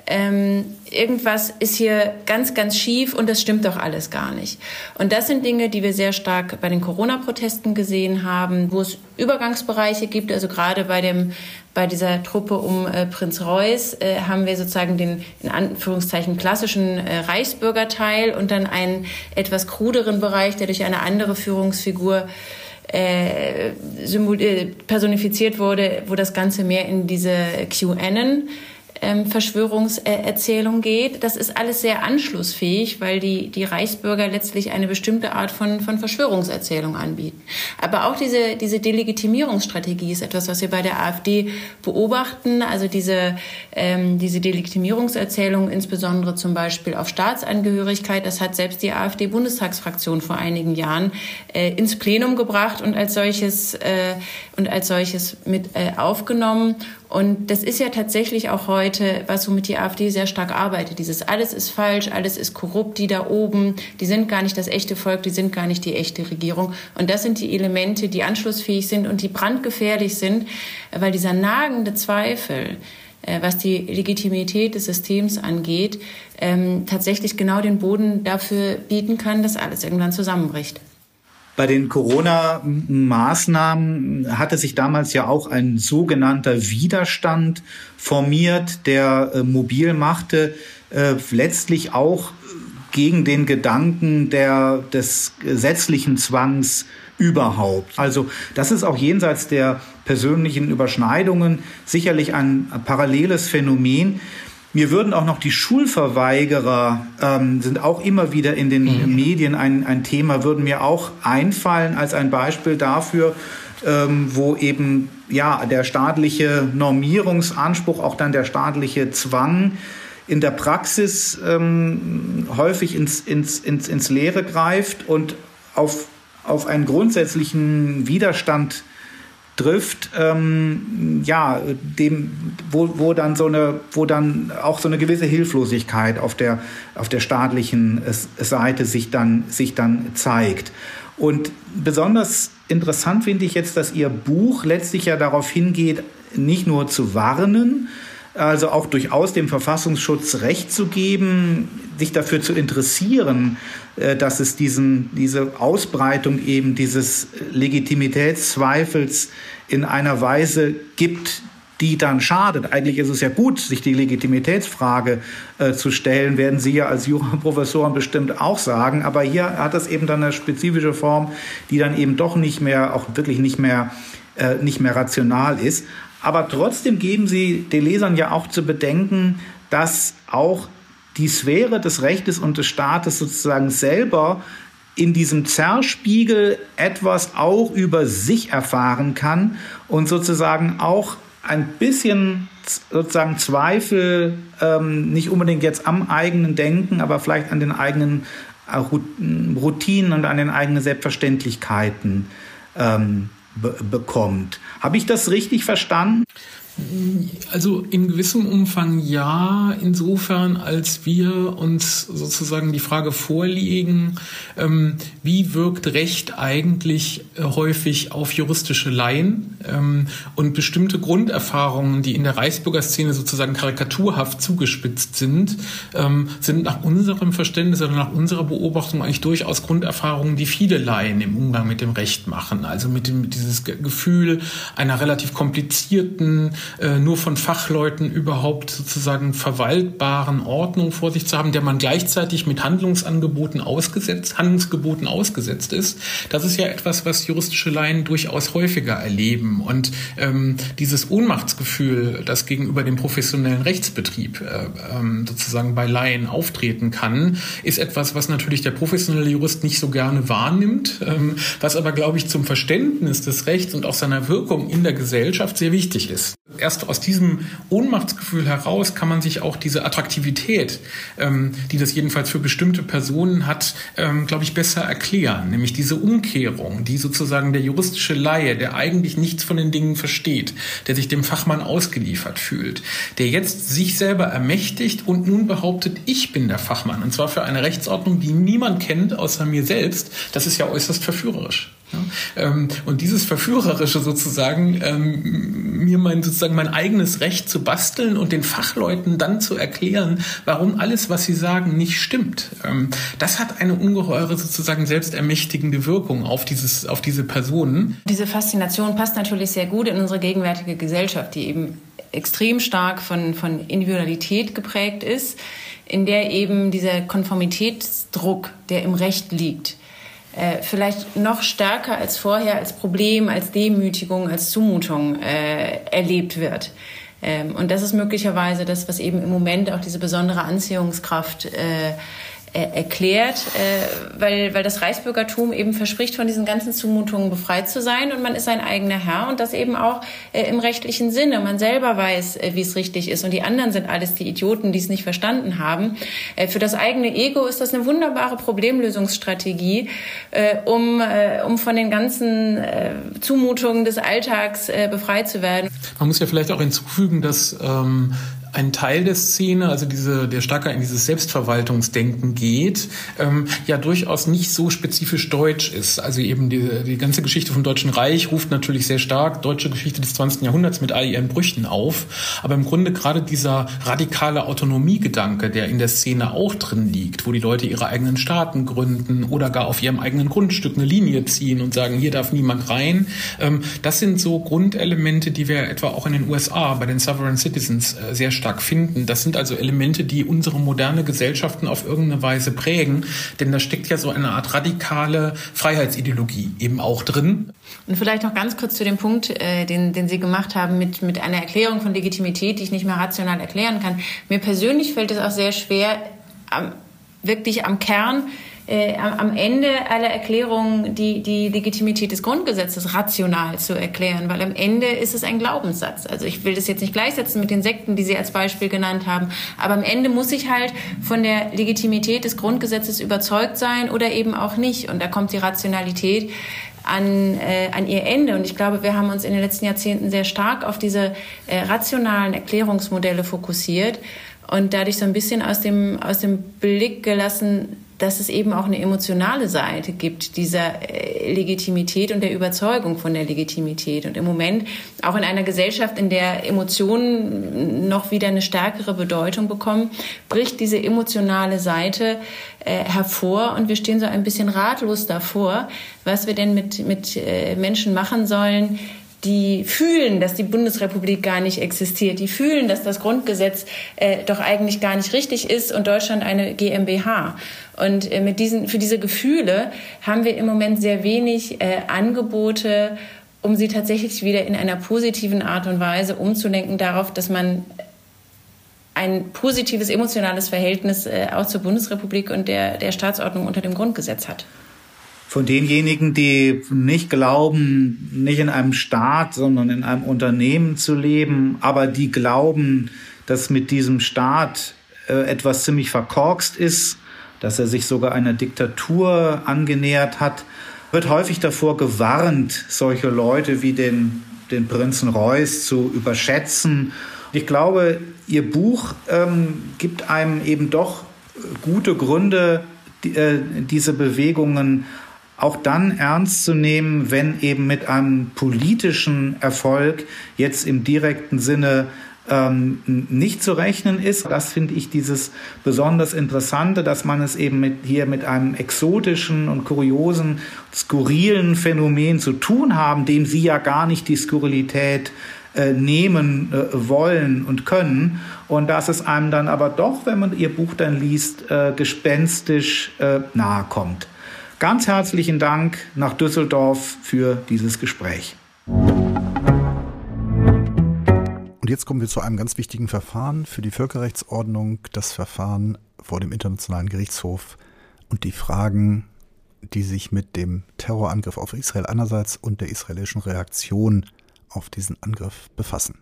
ähm, irgendwas ist hier ganz, ganz schief und das stimmt doch alles gar nicht. Und das sind Dinge, die wir sehr stark bei den Corona-Protesten gesehen haben, wo es Übergangsbereiche gibt. Also gerade bei dem bei dieser Truppe um äh, Prinz Reuß äh, haben wir sozusagen den in Anführungszeichen klassischen äh, Reichsbürgerteil und dann einen etwas kruderen Bereich, der durch eine andere Führungsfigur äh, äh personifiziert wurde, wo das Ganze mehr in diese QAnon ähm, Verschwörungserzählung geht. Das ist alles sehr anschlussfähig, weil die, die Reichsbürger letztlich eine bestimmte Art von, von Verschwörungserzählung anbieten. Aber auch diese, diese Delegitimierungsstrategie ist etwas, was wir bei der AfD beobachten. Also diese, ähm, diese Delegitimierungserzählung, insbesondere zum Beispiel auf Staatsangehörigkeit, das hat selbst die AfD-Bundestagsfraktion vor einigen Jahren äh, ins Plenum gebracht und als solches, äh, und als solches mit äh, aufgenommen. Und das ist ja tatsächlich auch heute, was womit die AfD sehr stark arbeitet. Dieses alles ist falsch, alles ist korrupt, die da oben, die sind gar nicht das echte Volk, die sind gar nicht die echte Regierung. Und das sind die Elemente, die anschlussfähig sind und die brandgefährlich sind, weil dieser nagende Zweifel, äh, was die Legitimität des Systems angeht, ähm, tatsächlich genau den Boden dafür bieten kann, dass alles irgendwann zusammenbricht. Bei den Corona-Maßnahmen hatte sich damals ja auch ein sogenannter Widerstand formiert, der äh, mobil machte, äh, letztlich auch gegen den Gedanken der, des gesetzlichen Zwangs überhaupt. Also das ist auch jenseits der persönlichen Überschneidungen sicherlich ein paralleles Phänomen. Mir würden auch noch die Schulverweigerer, ähm, sind auch immer wieder in den mhm. Medien ein, ein Thema, würden mir auch einfallen als ein Beispiel dafür, ähm, wo eben ja der staatliche Normierungsanspruch, auch dann der staatliche Zwang in der Praxis ähm, häufig ins, ins, ins, ins Leere greift und auf, auf einen grundsätzlichen Widerstand trifft, ähm, ja, dem, wo, wo dann so eine, wo dann auch so eine gewisse Hilflosigkeit auf der, auf der staatlichen Seite sich dann, sich dann zeigt. Und besonders interessant finde ich jetzt, dass Ihr Buch letztlich ja darauf hingeht, nicht nur zu warnen, also auch durchaus dem Verfassungsschutz Recht zu geben, sich dafür zu interessieren, äh, dass es diesen, diese Ausbreitung eben dieses Legitimitätszweifels in einer Weise gibt, die dann schadet. Eigentlich ist es ja gut, sich die Legitimitätsfrage äh, zu stellen, werden Sie ja als Juraprofessoren bestimmt auch sagen. Aber hier hat es eben dann eine spezifische Form, die dann eben doch nicht mehr, auch wirklich nicht mehr, äh, nicht mehr rational ist. Aber trotzdem geben Sie den Lesern ja auch zu bedenken, dass auch die Sphäre des Rechtes und des Staates sozusagen selber in diesem Zerspiegel etwas auch über sich erfahren kann und sozusagen auch ein bisschen sozusagen Zweifel, ähm, nicht unbedingt jetzt am eigenen Denken, aber vielleicht an den eigenen äh, Routinen und an den eigenen Selbstverständlichkeiten ähm, be bekommt. Habe ich das richtig verstanden? Also in gewissem Umfang ja, insofern als wir uns sozusagen die Frage vorlegen, ähm, wie wirkt Recht eigentlich äh, häufig auf juristische Laien ähm, und bestimmte Grunderfahrungen, die in der Reichsbürgerszene sozusagen karikaturhaft zugespitzt sind, ähm, sind nach unserem Verständnis oder nach unserer Beobachtung eigentlich durchaus Grunderfahrungen, die viele Laien im Umgang mit dem Recht machen. Also mit dem mit dieses Gefühl einer relativ komplizierten äh, nur von Fachleuten überhaupt sozusagen verwaltbaren Ordnung vor sich zu haben, der man gleichzeitig mit Handlungsangeboten ausgesetzt, Handlungsgeboten ausgesetzt ist. Das ist ja etwas, was juristische Laien durchaus häufiger erleben. Und ähm, dieses Ohnmachtsgefühl, das gegenüber dem professionellen Rechtsbetrieb äh, ähm, sozusagen bei Laien auftreten kann, ist etwas, was natürlich der professionelle Jurist nicht so gerne wahrnimmt, ähm, was aber, glaube ich, zum Verständnis des Rechts und auch seiner Wirkung in der Gesellschaft sehr wichtig ist. Erst aus diesem Ohnmachtsgefühl heraus kann man sich auch diese Attraktivität, ähm, die das jedenfalls für bestimmte Personen hat, ähm, glaube ich, besser erklären. Nämlich diese Umkehrung, die sozusagen der juristische Laie, der eigentlich nichts von den Dingen versteht, der sich dem Fachmann ausgeliefert fühlt, der jetzt sich selber ermächtigt und nun behauptet, ich bin der Fachmann. Und zwar für eine Rechtsordnung, die niemand kennt außer mir selbst. Das ist ja äußerst verführerisch. Ähm, und dieses Verführerische sozusagen, ähm, mir mein, sozusagen mein eigenes Recht zu basteln und den Fachleuten dann zu erklären, warum alles, was sie sagen, nicht stimmt, ähm, das hat eine ungeheure sozusagen selbstermächtigende Wirkung auf, dieses, auf diese Personen. Diese Faszination passt natürlich sehr gut in unsere gegenwärtige Gesellschaft, die eben extrem stark von, von Individualität geprägt ist, in der eben dieser Konformitätsdruck, der im Recht liegt, äh, vielleicht noch stärker als vorher als Problem, als Demütigung, als Zumutung äh, erlebt wird. Ähm, und das ist möglicherweise das, was eben im Moment auch diese besondere Anziehungskraft äh, erklärt, äh, weil, weil das Reichsbürgertum eben verspricht, von diesen ganzen Zumutungen befreit zu sein und man ist sein eigener Herr und das eben auch äh, im rechtlichen Sinne. Man selber weiß, äh, wie es richtig ist und die anderen sind alles die Idioten, die es nicht verstanden haben. Äh, für das eigene Ego ist das eine wunderbare Problemlösungsstrategie, äh, um, äh, um von den ganzen äh, Zumutungen des Alltags äh, befreit zu werden. Man muss ja vielleicht auch hinzufügen, dass ähm, ein Teil der Szene, also diese, der stärker in dieses Selbstverwaltungsdenken geht, ähm, ja durchaus nicht so spezifisch deutsch ist. Also eben die, die ganze Geschichte vom Deutschen Reich ruft natürlich sehr stark deutsche Geschichte des 20. Jahrhunderts mit all ihren Brüchen auf. Aber im Grunde gerade dieser radikale Autonomiegedanke, der in der Szene auch drin liegt, wo die Leute ihre eigenen Staaten gründen oder gar auf ihrem eigenen Grundstück eine Linie ziehen und sagen, hier darf niemand rein. Ähm, das sind so Grundelemente, die wir etwa auch in den USA bei den Sovereign Citizens äh, sehr stark stark finden. Das sind also Elemente, die unsere moderne Gesellschaften auf irgendeine Weise prägen, denn da steckt ja so eine Art radikale Freiheitsideologie eben auch drin. Und vielleicht noch ganz kurz zu dem Punkt, äh, den, den Sie gemacht haben mit, mit einer Erklärung von Legitimität, die ich nicht mehr rational erklären kann. Mir persönlich fällt es auch sehr schwer, am, wirklich am Kern äh, am Ende aller Erklärungen die, die Legitimität des Grundgesetzes rational zu erklären, weil am Ende ist es ein Glaubenssatz. Also ich will das jetzt nicht gleichsetzen mit den Sekten, die Sie als Beispiel genannt haben, aber am Ende muss ich halt von der Legitimität des Grundgesetzes überzeugt sein oder eben auch nicht. Und da kommt die Rationalität an, äh, an ihr Ende. Und ich glaube, wir haben uns in den letzten Jahrzehnten sehr stark auf diese äh, rationalen Erklärungsmodelle fokussiert und dadurch so ein bisschen aus dem, aus dem Blick gelassen, dass es eben auch eine emotionale Seite gibt dieser äh, Legitimität und der Überzeugung von der Legitimität. Und im Moment, auch in einer Gesellschaft, in der Emotionen noch wieder eine stärkere Bedeutung bekommen, bricht diese emotionale Seite äh, hervor und wir stehen so ein bisschen ratlos davor, was wir denn mit, mit äh, Menschen machen sollen, die fühlen, dass die Bundesrepublik gar nicht existiert, die fühlen, dass das Grundgesetz äh, doch eigentlich gar nicht richtig ist und Deutschland eine GmbH. Und äh, mit diesen, für diese Gefühle haben wir im Moment sehr wenig äh, Angebote, um sie tatsächlich wieder in einer positiven Art und Weise umzulenken darauf, dass man ein positives emotionales Verhältnis äh, auch zur Bundesrepublik und der, der Staatsordnung unter dem Grundgesetz hat von denjenigen, die nicht glauben, nicht in einem Staat, sondern in einem Unternehmen zu leben, aber die glauben, dass mit diesem Staat äh, etwas ziemlich verkorkst ist, dass er sich sogar einer Diktatur angenähert hat, wird häufig davor gewarnt, solche Leute wie den, den Prinzen Reuß zu überschätzen. Ich glaube, Ihr Buch ähm, gibt einem eben doch gute Gründe, die, äh, diese Bewegungen auch dann ernst zu nehmen, wenn eben mit einem politischen Erfolg jetzt im direkten Sinne ähm, nicht zu rechnen ist. Das finde ich dieses besonders Interessante, dass man es eben mit, hier mit einem exotischen und kuriosen, skurrilen Phänomen zu tun haben, dem Sie ja gar nicht die Skurrilität äh, nehmen äh, wollen und können. Und dass es einem dann aber doch, wenn man Ihr Buch dann liest, äh, gespenstisch äh, nahe kommt. Ganz herzlichen Dank nach Düsseldorf für dieses Gespräch. Und jetzt kommen wir zu einem ganz wichtigen Verfahren für die Völkerrechtsordnung, das Verfahren vor dem Internationalen Gerichtshof und die Fragen, die sich mit dem Terrorangriff auf Israel einerseits und der israelischen Reaktion auf diesen Angriff befassen.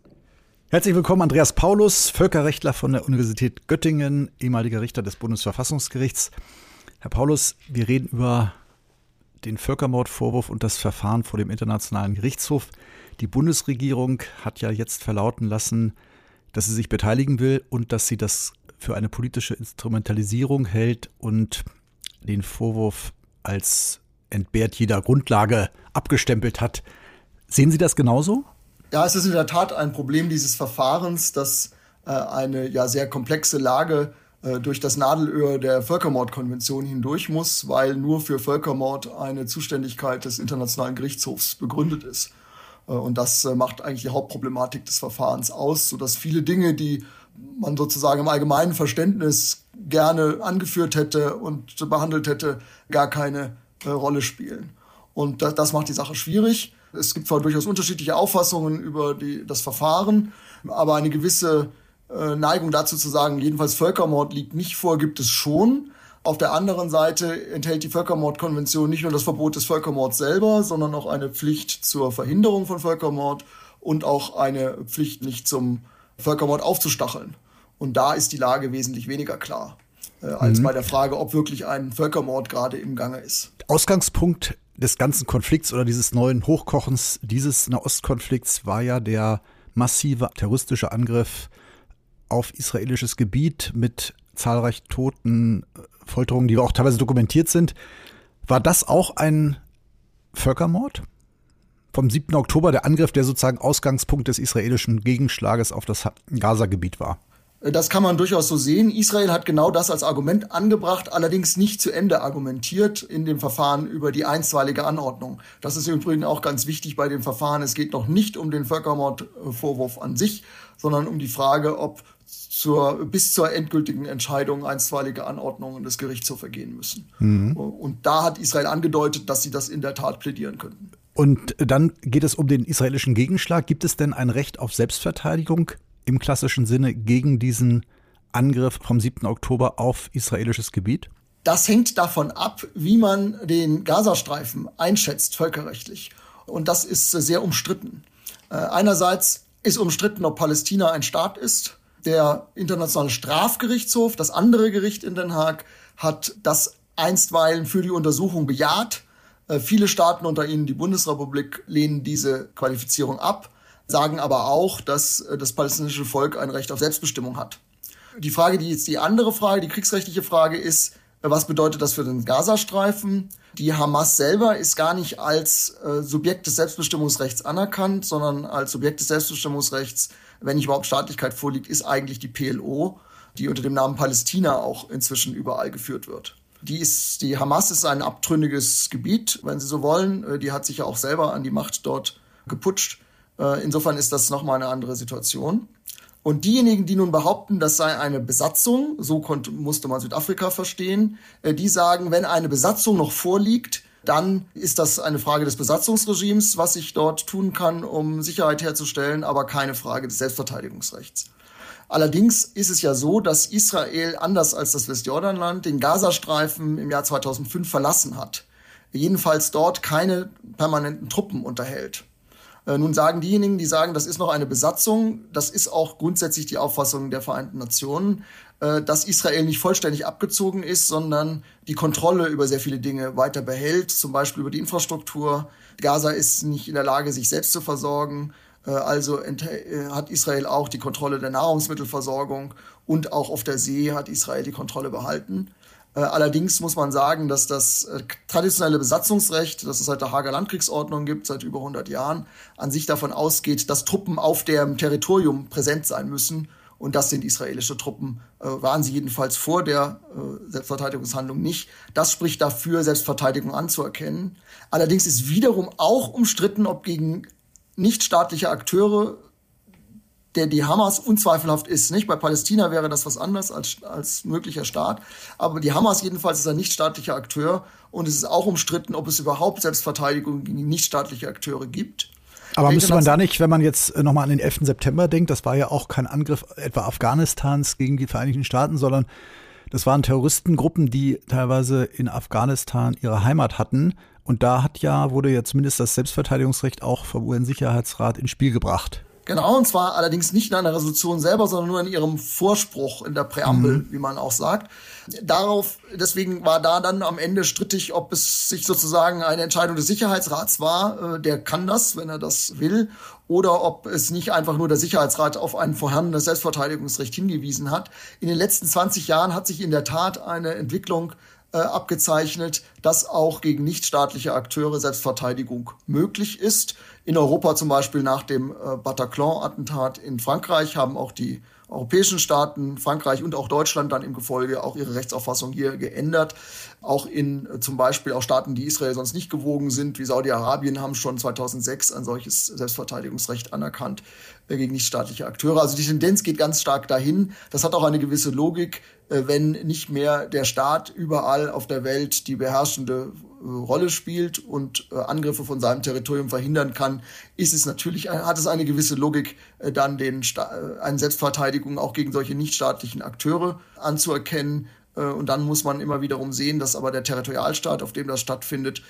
Herzlich willkommen, Andreas Paulus, Völkerrechtler von der Universität Göttingen, ehemaliger Richter des Bundesverfassungsgerichts. Herr Paulus, wir reden über den Völkermordvorwurf und das Verfahren vor dem Internationalen Gerichtshof. Die Bundesregierung hat ja jetzt verlauten lassen, dass sie sich beteiligen will und dass sie das für eine politische Instrumentalisierung hält und den Vorwurf als entbehrt jeder Grundlage abgestempelt hat. Sehen Sie das genauso? Ja, es ist in der Tat ein Problem dieses Verfahrens, dass äh, eine ja sehr komplexe Lage durch das Nadelöhr der Völkermordkonvention hindurch muss, weil nur für Völkermord eine Zuständigkeit des Internationalen Gerichtshofs begründet ist. Äh, und das äh, macht eigentlich die Hauptproblematik des Verfahrens aus, sodass viele Dinge, die man sozusagen im allgemeinen Verständnis gerne angeführt hätte und behandelt hätte, gar keine Rolle spielen. Und das macht die Sache schwierig. Es gibt zwar durchaus unterschiedliche Auffassungen über die, das Verfahren, aber eine gewisse äh, Neigung dazu zu sagen, jedenfalls Völkermord liegt nicht vor, gibt es schon. Auf der anderen Seite enthält die Völkermordkonvention nicht nur das Verbot des Völkermords selber, sondern auch eine Pflicht zur Verhinderung von Völkermord und auch eine Pflicht, nicht zum Völkermord aufzustacheln. Und da ist die Lage wesentlich weniger klar äh, als mhm. bei der Frage, ob wirklich ein Völkermord gerade im Gange ist. Ausgangspunkt des ganzen Konflikts oder dieses neuen Hochkochens dieses Nahostkonflikts war ja der massive terroristische Angriff auf israelisches Gebiet mit zahlreichen Toten, Folterungen, die auch teilweise dokumentiert sind. War das auch ein Völkermord? Vom 7. Oktober der Angriff, der sozusagen Ausgangspunkt des israelischen Gegenschlages auf das Gaza-Gebiet war. Das kann man durchaus so sehen. Israel hat genau das als Argument angebracht, allerdings nicht zu Ende argumentiert in dem Verfahren über die einstweilige Anordnung. Das ist im Übrigen auch ganz wichtig bei dem Verfahren. Es geht noch nicht um den Völkermordvorwurf an sich, sondern um die Frage, ob zur, bis zur endgültigen Entscheidung einstweilige Anordnungen des Gerichtshofs ergehen müssen. Mhm. Und da hat Israel angedeutet, dass sie das in der Tat plädieren könnten. Und dann geht es um den israelischen Gegenschlag. Gibt es denn ein Recht auf Selbstverteidigung im klassischen Sinne gegen diesen Angriff vom 7. Oktober auf israelisches Gebiet? Das hängt davon ab, wie man den Gazastreifen einschätzt, völkerrechtlich. Und das ist sehr umstritten. Äh, einerseits ist umstritten, ob Palästina ein Staat ist. Der Internationale Strafgerichtshof, das andere Gericht in Den Haag, hat das einstweilen für die Untersuchung bejaht. Äh, viele Staaten, unter ihnen die Bundesrepublik, lehnen diese Qualifizierung ab sagen aber auch, dass äh, das palästinensische Volk ein Recht auf Selbstbestimmung hat. Die Frage, die jetzt die andere Frage, die kriegsrechtliche Frage ist, äh, was bedeutet das für den Gazastreifen? Die Hamas selber ist gar nicht als Subjekt des Selbstbestimmungsrechts anerkannt, sondern als Subjekt des Selbstbestimmungsrechts, wenn nicht überhaupt Staatlichkeit vorliegt, ist eigentlich die PLO, die unter dem Namen Palästina auch inzwischen überall geführt wird. Die ist, die Hamas ist ein abtrünniges Gebiet, wenn Sie so wollen. Äh, die hat sich ja auch selber an die Macht dort geputscht. Äh, insofern ist das nochmal eine andere Situation. Und diejenigen, die nun behaupten, das sei eine Besatzung, so konnte, musste man Südafrika verstehen, äh, die sagen, wenn eine Besatzung noch vorliegt, dann ist das eine Frage des Besatzungsregimes, was ich dort tun kann, um Sicherheit herzustellen, aber keine Frage des Selbstverteidigungsrechts. Allerdings ist es ja so, dass Israel, anders als das Westjordanland, den Gazastreifen im Jahr 2005 verlassen hat. Jedenfalls dort keine permanenten Truppen unterhält. Äh, nun sagen diejenigen, die sagen, das ist noch eine Besatzung, das ist auch grundsätzlich die Auffassung der Vereinten Nationen, äh, dass Israel nicht vollständig abgezogen ist, sondern die Kontrolle über sehr viele Dinge weiter behält, zum Beispiel über die Infrastruktur. Gaza ist nicht in der Lage, sich selbst zu versorgen. Äh, also hat Israel auch die Kontrolle der Nahrungsmittelversorgung und auch auf der See hat Israel die Kontrolle behalten. Äh, allerdings muss man sagen, dass das äh, traditionelle Besatzungsrecht, das es seit der Hager Landkriegsordnung gibt, seit über 100 Jahren, an sich davon ausgeht, dass Truppen auf dem Territorium präsent sein müssen. Und das sind israelische Truppen, äh, waren sie jedenfalls vor der Selbstverteidigungshandlung nicht. Das spricht dafür, Selbstverteidigung anzuerkennen. Allerdings ist wiederum auch umstritten, ob gegen nichtstaatliche Akteure der die Hamas unzweifelhaft ist. Nicht? Bei Palästina wäre das was anderes als, als möglicher Staat. Aber die Hamas jedenfalls ist ein nichtstaatlicher Akteur und es ist auch umstritten, ob es überhaupt Selbstverteidigung gegen nichtstaatliche Akteure gibt. Aber müsste man da nicht, wenn man jetzt äh, nochmal an den 11. September denkt, das war ja auch kein Angriff etwa Afghanistans gegen die Vereinigten Staaten, sondern das waren Terroristengruppen, die teilweise in Afghanistan ihre Heimat hatten. Und da hat ja, wurde ja zumindest das Selbstverteidigungsrecht auch vom UN-Sicherheitsrat ins Spiel gebracht. Genau, und zwar allerdings nicht in einer Resolution selber, sondern nur in ihrem Vorspruch in der Präambel, mhm. wie man auch sagt. Darauf, deswegen war da dann am Ende strittig, ob es sich sozusagen eine Entscheidung des Sicherheitsrats war, äh, der kann das, wenn er das will, oder ob es nicht einfach nur der Sicherheitsrat auf ein vorhandenes Selbstverteidigungsrecht hingewiesen hat. In den letzten 20 Jahren hat sich in der Tat eine Entwicklung äh, abgezeichnet, dass auch gegen nichtstaatliche Akteure Selbstverteidigung möglich ist. In Europa zum Beispiel nach dem äh, Bataclan-Attentat in Frankreich haben auch die europäischen Staaten, Frankreich und auch Deutschland dann im Gefolge auch ihre Rechtsauffassung hier geändert. Auch in äh, zum Beispiel auch Staaten, die Israel sonst nicht gewogen sind, wie Saudi-Arabien, haben schon 2006 ein solches Selbstverteidigungsrecht anerkannt äh, gegen nichtstaatliche Akteure. Also die Tendenz geht ganz stark dahin. Das hat auch eine gewisse Logik, wenn nicht mehr der Staat überall auf der Welt die beherrschende Rolle spielt und Angriffe von seinem Territorium verhindern kann, ist es natürlich, hat es eine gewisse Logik, dann den eine Selbstverteidigung auch gegen solche nichtstaatlichen Akteure anzuerkennen. Und dann muss man immer wiederum sehen, dass aber der Territorialstaat, auf dem das stattfindet,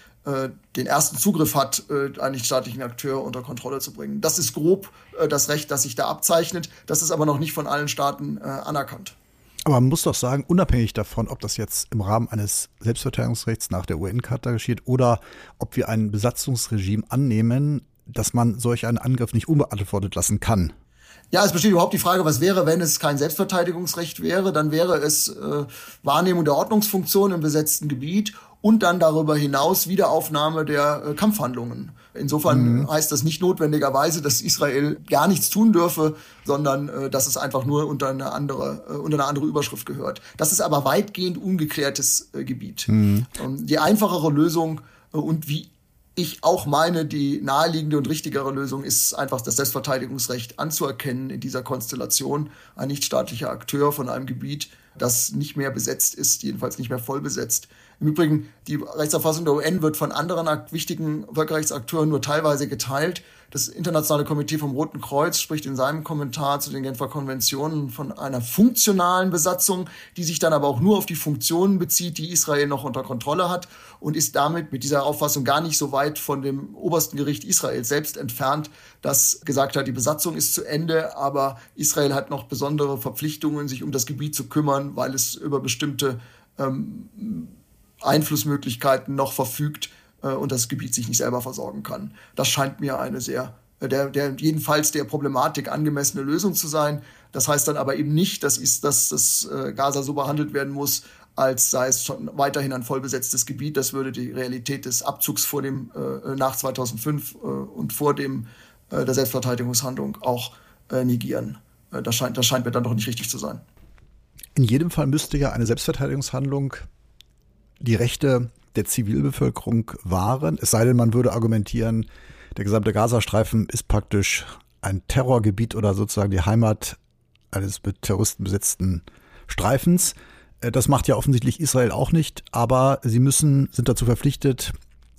den ersten Zugriff hat, einen nichtstaatlichen Akteur unter Kontrolle zu bringen. Das ist grob das Recht, das sich da abzeichnet. Das ist aber noch nicht von allen Staaten anerkannt. Aber man muss doch sagen, unabhängig davon, ob das jetzt im Rahmen eines Selbstverteidigungsrechts nach der UN-Charta geschieht oder ob wir ein Besatzungsregime annehmen, dass man solch einen Angriff nicht unbeantwortet lassen kann. Ja, es besteht überhaupt die Frage, was wäre, wenn es kein Selbstverteidigungsrecht wäre? Dann wäre es äh, Wahrnehmung der Ordnungsfunktion im besetzten Gebiet und dann darüber hinaus Wiederaufnahme der äh, Kampfhandlungen. Insofern mhm. heißt das nicht notwendigerweise, dass Israel gar nichts tun dürfe, sondern äh, dass es einfach nur unter eine andere, äh, unter eine andere Überschrift gehört. Das ist aber weitgehend ungeklärtes äh, Gebiet. Mhm. Und die einfachere Lösung äh, und wie ich auch meine, die naheliegende und richtigere Lösung ist einfach das Selbstverteidigungsrecht anzuerkennen in dieser Konstellation. Ein nichtstaatlicher Akteur von einem Gebiet, das nicht mehr besetzt ist, jedenfalls nicht mehr voll besetzt, im Übrigen, die Rechtsauffassung der UN wird von anderen wichtigen Völkerrechtsakteuren nur teilweise geteilt. Das Internationale Komitee vom Roten Kreuz spricht in seinem Kommentar zu den Genfer Konventionen von einer funktionalen Besatzung, die sich dann aber auch nur auf die Funktionen bezieht, die Israel noch unter Kontrolle hat und ist damit mit dieser Auffassung gar nicht so weit von dem obersten Gericht Israel selbst entfernt, das gesagt hat, die Besatzung ist zu Ende, aber Israel hat noch besondere Verpflichtungen, sich um das Gebiet zu kümmern, weil es über bestimmte ähm, Einflussmöglichkeiten noch verfügt äh, und das Gebiet sich nicht selber versorgen kann. Das scheint mir eine sehr, äh, der, der jedenfalls der Problematik angemessene Lösung zu sein. Das heißt dann aber eben nicht, dass, ist, dass das äh, Gaza so behandelt werden muss, als sei es schon weiterhin ein vollbesetztes Gebiet. Das würde die Realität des Abzugs vor dem, äh, nach 2005 äh, und vor dem, äh, der Selbstverteidigungshandlung auch äh, negieren. Äh, das, scheint, das scheint mir dann doch nicht richtig zu sein. In jedem Fall müsste ja eine Selbstverteidigungshandlung die Rechte der Zivilbevölkerung wahren. Es sei denn, man würde argumentieren, der gesamte Gazastreifen ist praktisch ein Terrorgebiet oder sozusagen die Heimat eines mit Terroristen besetzten Streifens. Äh, das macht ja offensichtlich Israel auch nicht, aber sie müssen, sind dazu verpflichtet,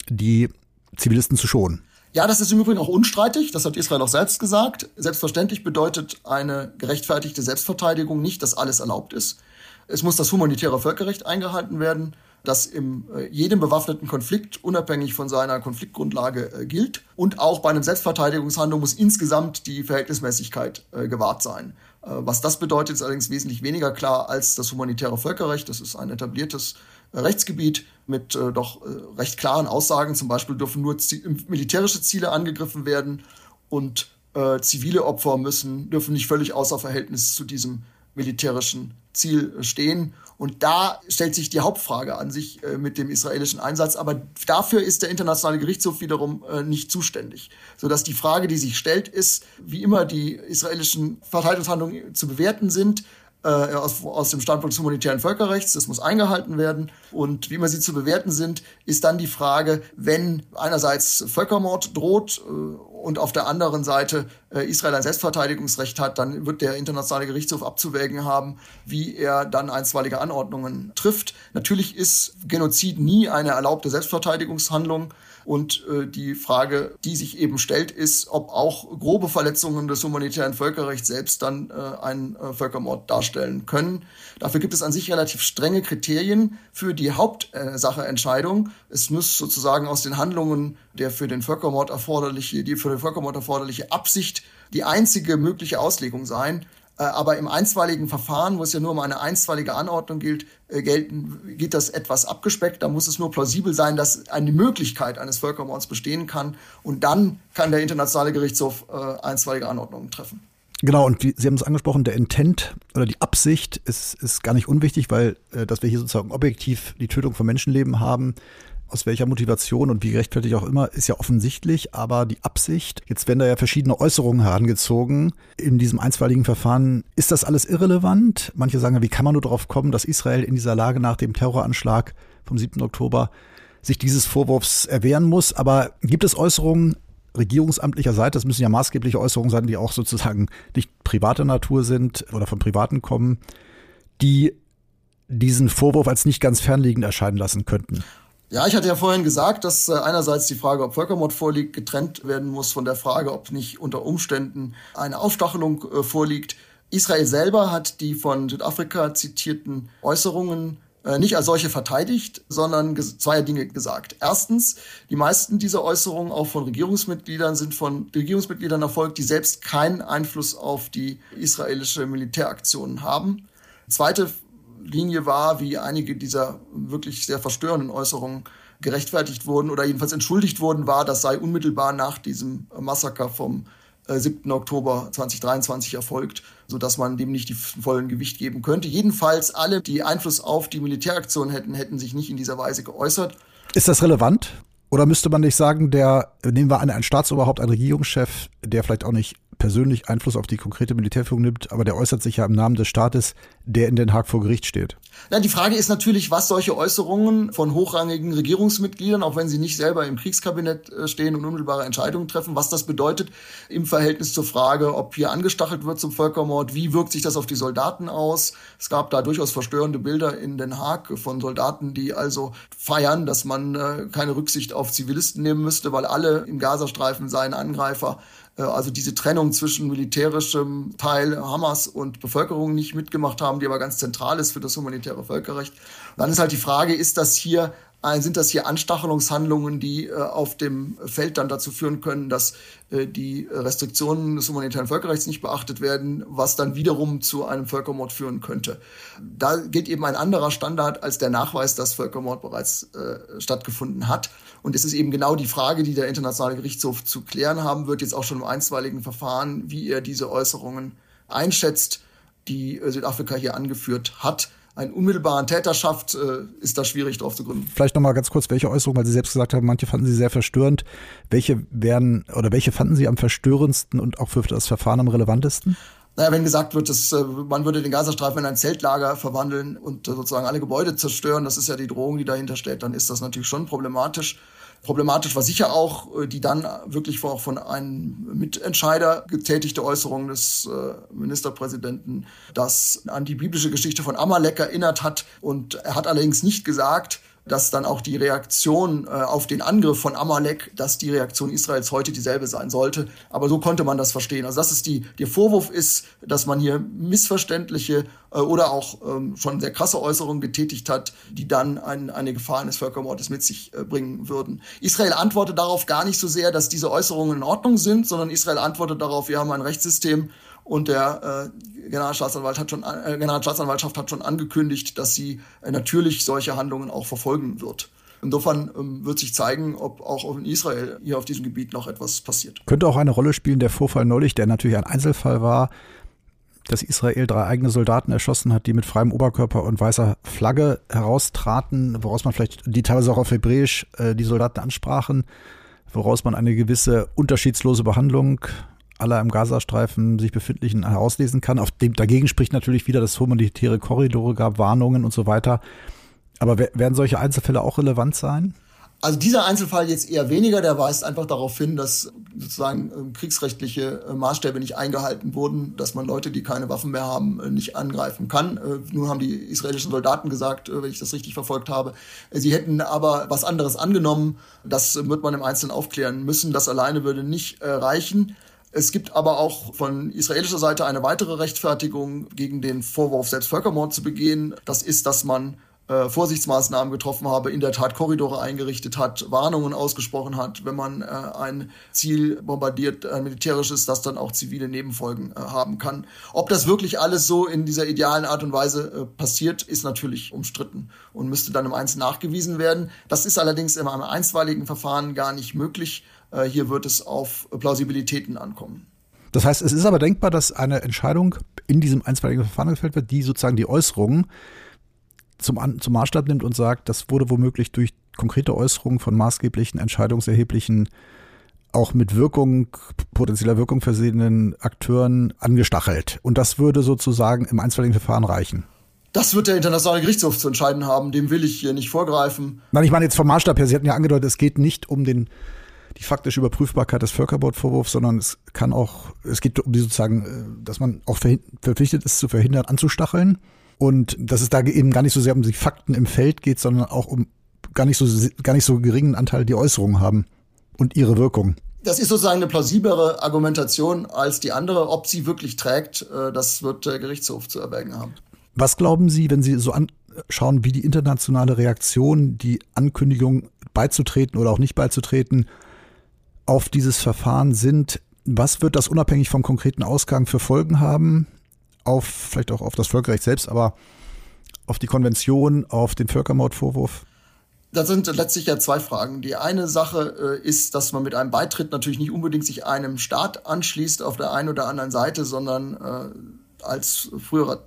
die Zivilisten zu schonen. Ja, das ist im Übrigen auch unstreitig. Das hat Israel auch selbst gesagt. Selbstverständlich bedeutet eine gerechtfertigte Selbstverteidigung nicht, dass alles erlaubt ist. Es muss das humanitäre Völkerrecht eingehalten werden das in äh, jedem bewaffneten Konflikt unabhängig von seiner Konfliktgrundlage äh, gilt. Und auch bei einem Selbstverteidigungshandlung muss insgesamt die Verhältnismäßigkeit äh, gewahrt sein. was das bedeutet, ist allerdings wesentlich weniger klar als das humanitäre Völkerrecht. Das ist ein etabliertes Rechtsgebiet mit doch recht klaren Aussagen. Zum Beispiel dürfen nur militärische Ziele angegriffen werden und zivile Opfer müssen, dürfen nicht völlig außer Verhältnis zu diesem militärischen Ziel stehen. Und da stellt sich die Hauptfrage an sich äh, mit dem israelischen Einsatz. Aber dafür ist der Internationale Gerichtshof wiederum äh, nicht zuständig. Sodass die Frage, die sich stellt, ist, wie immer die israelischen Verteidigungshandlungen zu bewerten sind, äh, aus, aus dem Standpunkt des humanitären Völkerrechts. Das muss eingehalten werden. Und wie immer sie zu bewerten sind, ist dann die Frage, wenn einerseits Völkermord droht äh, und auf der anderen Seite äh, Israel ein Selbstverteidigungsrecht hat, dann wird der Internationale Gerichtshof abzuwägen haben, wie er dann einstweilige Anordnungen trifft. Natürlich ist Genozid nie eine erlaubte Selbstverteidigungshandlung. Und äh, die Frage, die sich eben stellt, ist, ob auch grobe Verletzungen des humanitären Völkerrechts selbst dann äh, einen äh, Völkermord darstellen können. Dafür gibt es an sich relativ strenge Kriterien für die Hauptsacheentscheidung. es muss sozusagen aus den Handlungen der für den Völkermord erforderliche, die für den Völkermord erforderliche Absicht die einzige mögliche Auslegung sein. Äh, aber im einstweiligen Verfahren, wo es ja nur um eine einstweilige Anordnung gilt, äh, gelten, geht das etwas abgespeckt. Da muss es nur plausibel sein, dass eine Möglichkeit eines Völkermords bestehen kann. Und dann kann der Internationale Gerichtshof äh, einstweilige Anordnungen treffen. Genau, und Sie haben es angesprochen, der Intent oder die Absicht ist, ist gar nicht unwichtig, weil dass wir hier sozusagen objektiv die Tötung von Menschenleben haben, aus welcher Motivation und wie gerechtfertigt auch immer, ist ja offensichtlich, aber die Absicht, jetzt werden da ja verschiedene Äußerungen herangezogen in diesem einstweiligen Verfahren. Ist das alles irrelevant? Manche sagen, wie kann man nur darauf kommen, dass Israel in dieser Lage nach dem Terroranschlag vom 7. Oktober sich dieses Vorwurfs erwehren muss? Aber gibt es Äußerungen, regierungsamtlicher Seite, das müssen ja maßgebliche Äußerungen sein, die auch sozusagen nicht privater Natur sind oder von Privaten kommen, die diesen Vorwurf als nicht ganz fernliegend erscheinen lassen könnten. Ja, ich hatte ja vorhin gesagt, dass äh, einerseits die Frage, ob Völkermord vorliegt, getrennt werden muss von der Frage, ob nicht unter Umständen eine Aufstachelung äh, vorliegt. Israel selber hat die von Südafrika zitierten Äußerungen äh, nicht als solche verteidigt, sondern zwei Dinge gesagt. Erstens, die meisten dieser Äußerungen auch von Regierungsmitgliedern sind von Regierungsmitgliedern erfolgt, die selbst keinen Einfluss auf die israelische Militäraktionen haben. Zweite Linie war, wie einige dieser wirklich sehr verstörenden Äußerungen gerechtfertigt wurden oder jedenfalls entschuldigt wurden, war, das sei unmittelbar nach diesem Massaker vom 7. Äh, Oktober 2023 erfolgt, sodass man dem nicht die vollen Gewicht geben könnte. Jedenfalls alle, die Einfluss auf die Militäraktion hätten, hätten sich nicht in dieser Weise geäußert. Ist das relevant? Oder müsste man nicht sagen, der, nehmen wir an, ein Staatsoberhaupt, ein Regierungschef, der vielleicht auch nicht persönlich Einfluss auf die konkrete Militärführung nimmt, aber der äußert sich ja im Namen des Staates, der in Den Haag vor Gericht steht. Ja, die Frage ist natürlich, was solche Äußerungen von hochrangigen Regierungsmitgliedern, auch wenn sie nicht selber im Kriegskabinett äh, stehen und unmittelbare Entscheidungen treffen, was das bedeutet im Verhältnis zur Frage, ob hier angestachelt wird zum Völkermord, wie wirkt sich das auf die Soldaten aus. Es gab da durchaus verstörende Bilder in Den Haag von Soldaten, die also feiern, dass man äh, keine Rücksicht auf Zivilisten nehmen müsste, weil alle im Gazastreifen seien Angreifer. Äh, also diese Trennung zwischen militärischem Teil Hamas und Bevölkerung nicht mitgemacht haben, die aber ganz zentral ist für das humanitäre Völkerrecht. dann ist halt die Frage, ist das hier äh, sind das hier Anstachelungshandlungen, die äh, auf dem Feld dann dazu führen können, dass die Restriktionen des humanitären Völkerrechts nicht beachtet werden, was dann wiederum zu einem Völkermord führen könnte. Da gilt eben ein anderer Standard als der Nachweis, dass Völkermord bereits äh, stattgefunden hat. Und es ist eben genau die Frage, die der Internationale Gerichtshof zu klären haben wird, jetzt auch schon im einstweiligen Verfahren, wie er diese Äußerungen einschätzt, die äh, Südafrika hier angeführt hat einen unmittelbaren Täterschaft äh, ist da schwierig drauf zu gründen. Vielleicht noch mal ganz kurz, welche Äußerungen, weil Sie selbst gesagt haben, manche fanden Sie sehr verstörend. Welche werden oder welche fanden Sie am verstörendsten und auch für das Verfahren am relevantesten? Naja, wenn gesagt wird, dass äh, man würde den Gazastreifen in ein Zeltlager verwandeln und äh, sozusagen alle Gebäude zerstören, das ist ja die Drohung, die dahinter steht, dann ist das natürlich schon problematisch. Problematisch war sicher auch äh, die dann wirklich von einem Mitentscheider getätigte Äußerung des Ministerpräsidenten, das an die biblische Geschichte von Amalek erinnert hat. Und er hat allerdings nicht gesagt, dass dann auch die Reaktion äh, auf den Angriff von Amalek, dass die Reaktion Israels heute dieselbe sein sollte. Aber so konnte man das verstehen. Also das ist die, der Vorwurf ist, dass man hier missverständliche äh, oder auch ähm, schon sehr krasse Äußerungen getätigt hat, die dann ein, eine Gefahr eines Völkermordes mit sich äh, bringen würden. Israel antwortet darauf gar nicht so sehr, dass diese Äußerungen in Ordnung sind, sondern Israel antwortet darauf, wir haben ein Rechtssystem und der äh, Generalstaatsanwalt hat schon, äh, Generalstaatsanwaltschaft hat schon angekündigt, dass sie äh, natürlich solche Handlungen auch verfolgen wird. Insofern ähm, wird sich zeigen, ob auch in Israel hier auf diesem Gebiet noch etwas passiert. Könnte auch eine Rolle spielen der Vorfall neulich, der natürlich ein Einzelfall war, dass Israel drei eigene Soldaten erschossen hat, die mit freiem Oberkörper und weißer Flagge heraustraten, woraus man vielleicht, die teilweise auch auf Hebräisch äh, die Soldaten ansprachen, woraus man eine gewisse unterschiedslose Behandlung aller im Gazastreifen sich befindlichen herauslesen kann. Auf dem dagegen spricht natürlich wieder, dass es humanitäre Korridore gab, Warnungen und so weiter. Aber werden solche Einzelfälle auch relevant sein? Also dieser Einzelfall jetzt eher weniger, der weist einfach darauf hin, dass sozusagen ähm, kriegsrechtliche äh, Maßstäbe nicht eingehalten wurden, dass man Leute, die keine Waffen mehr haben, äh, nicht angreifen kann. Äh, nun haben die israelischen Soldaten gesagt, wenn ich das richtig verfolgt habe, sie hätten aber was anderes angenommen. Das wird man im Einzelnen aufklären müssen. Das alleine würde nicht reichen. Es gibt aber auch von israelischer Seite eine weitere Rechtfertigung gegen den Vorwurf, selbst Völkermord zu begehen. Das ist, dass man äh, Vorsichtsmaßnahmen getroffen habe, in der Tat Korridore eingerichtet hat, Warnungen ausgesprochen hat, wenn man äh, ein Ziel bombardiert, ein militärisches, das dann auch zivile Nebenfolgen äh, haben kann. Ob das wirklich alles so in dieser idealen Art und Weise äh, passiert, ist natürlich umstritten und müsste dann im Einzelnen nachgewiesen werden. Das ist allerdings in einem einstweiligen Verfahren gar nicht möglich. Äh, hier wird es auf Plausibilitäten ankommen. Das heißt, es ist aber denkbar, dass eine Entscheidung in diesem einstweiligen Verfahren gefällt wird, die sozusagen die Äußerungen zum, zum Maßstab nimmt und sagt, das wurde womöglich durch konkrete Äußerungen von maßgeblichen, entscheidungserheblichen, auch mit Wirkung, potenzieller Wirkung versehenen Akteuren angestachelt. Und das würde sozusagen im einstweiligen Verfahren reichen. Das wird der Internationale Gerichtshof zu entscheiden haben. Dem will ich hier nicht vorgreifen. Nein, ich meine jetzt vom Maßstab her. Sie hatten ja angedeutet, es geht nicht um den, die faktische Überprüfbarkeit des Völkerbordvorwurfs, sondern es kann auch, es geht um die sozusagen, äh, dass man auch verpflichtet ist, zu verhindern, anzustacheln. Und dass es da eben gar nicht so sehr um die Fakten im Feld geht, sondern auch um gar nicht so, gar nicht so geringen Anteil, die Äußerungen haben und ihre Wirkung. Das ist sozusagen eine plausiblere Argumentation als die andere. Ob sie wirklich trägt, äh, das wird der Gerichtshof zu erwägen haben. Was glauben Sie, wenn Sie so anschauen, wie die internationale Reaktion, die Ankündigung beizutreten oder auch nicht beizutreten, auf dieses Verfahren sind? Was wird das unabhängig vom konkreten Ausgang für Folgen haben? auf, vielleicht auch auf das Völkerrecht selbst, aber auf die Konvention, auf den Völkermordvorwurf? Da sind letztlich ja zwei Fragen. Die eine Sache äh, ist, dass man mit einem Beitritt natürlich nicht unbedingt sich einem Staat anschließt auf der einen oder anderen Seite, sondern äh, als früherer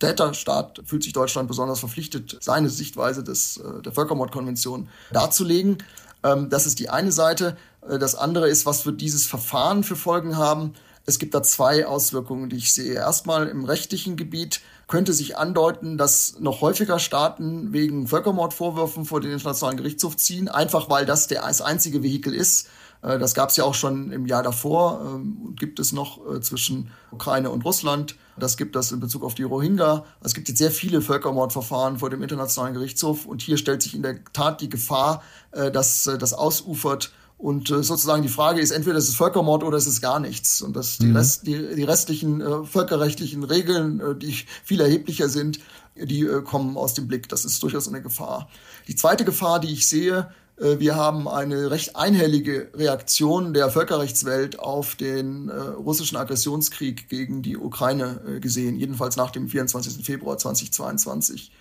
Täterstaat fühlt sich Deutschland besonders verpflichtet, seine Sichtweise des, äh, der Völkermordkonvention darzulegen. Ähm, das ist die eine Seite. Äh, das andere ist, was wird dieses Verfahren für Folgen haben? Es gibt da zwei Auswirkungen, die ich sehe. Erstmal im rechtlichen Gebiet könnte sich andeuten, dass noch häufiger Staaten wegen Völkermordvorwürfen vor den Internationalen Gerichtshof ziehen, einfach weil das der, das einzige Vehikel ist. Äh, das gab es ja auch schon im Jahr davor, ähm, gibt es noch äh, zwischen Ukraine und Russland. Das gibt es in Bezug auf die Rohingya. Es gibt jetzt sehr viele Völkermordverfahren vor dem Internationalen Gerichtshof und hier stellt sich in der Tat die Gefahr, dass das ausufert und äh, sozusagen die Frage ist, entweder ist es Völkermord oder ist es gar nichts. Und dass die, mhm. Rest, die, die restlichen äh, völkerrechtlichen Regeln, äh, die viel erheblicher sind, die äh, kommen aus dem Blick. Das ist durchaus eine Gefahr. Die zweite Gefahr, die ich sehe, äh, wir haben eine recht einhellige Reaktion der Völkerrechtswelt auf den äh, russischen Aggressionskrieg gegen die Ukraine äh, gesehen, jedenfalls nach dem 24. Februar 2022.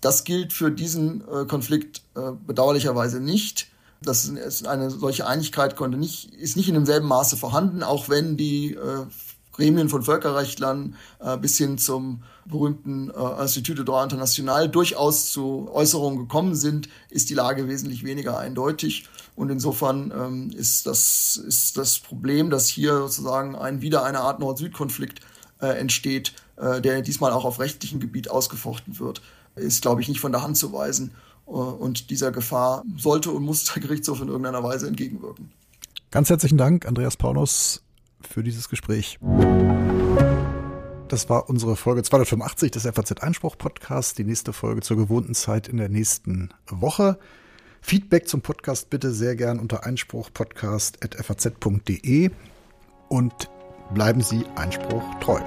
Das gilt für diesen äh, Konflikt äh, bedauerlicherweise nicht. Das ist eine solche Einigkeit konnte nicht, ist nicht in demselben Maße vorhanden, auch wenn die äh, Gremien von Völkerrechtlern äh, bis hin zum berühmten äh, Institut de Droit International durchaus zu Äußerungen gekommen sind, ist die Lage wesentlich weniger eindeutig. Und insofern ähm, ist, das, ist das Problem, dass hier sozusagen ein, wieder eine Art Nord-Süd-Konflikt äh, entsteht, äh, der diesmal auch auf rechtlichem Gebiet ausgefochten wird, ist, glaube ich, nicht von der Hand zu weisen. Äh, und dieser Gefahr sollte und muss der Gerichtshof in irgendeiner Weise entgegenwirken. Ganz herzlichen Dank, Andreas Paulus, für dieses Gespräch. Das war unsere Folge 285 des FAZ-Einspruch-Podcasts. Die nächste Folge zur gewohnten Zeit in der nächsten Woche. Feedback zum Podcast bitte sehr gern unter einspruchpodcast.faz.de und bleiben Sie Einspruch treu.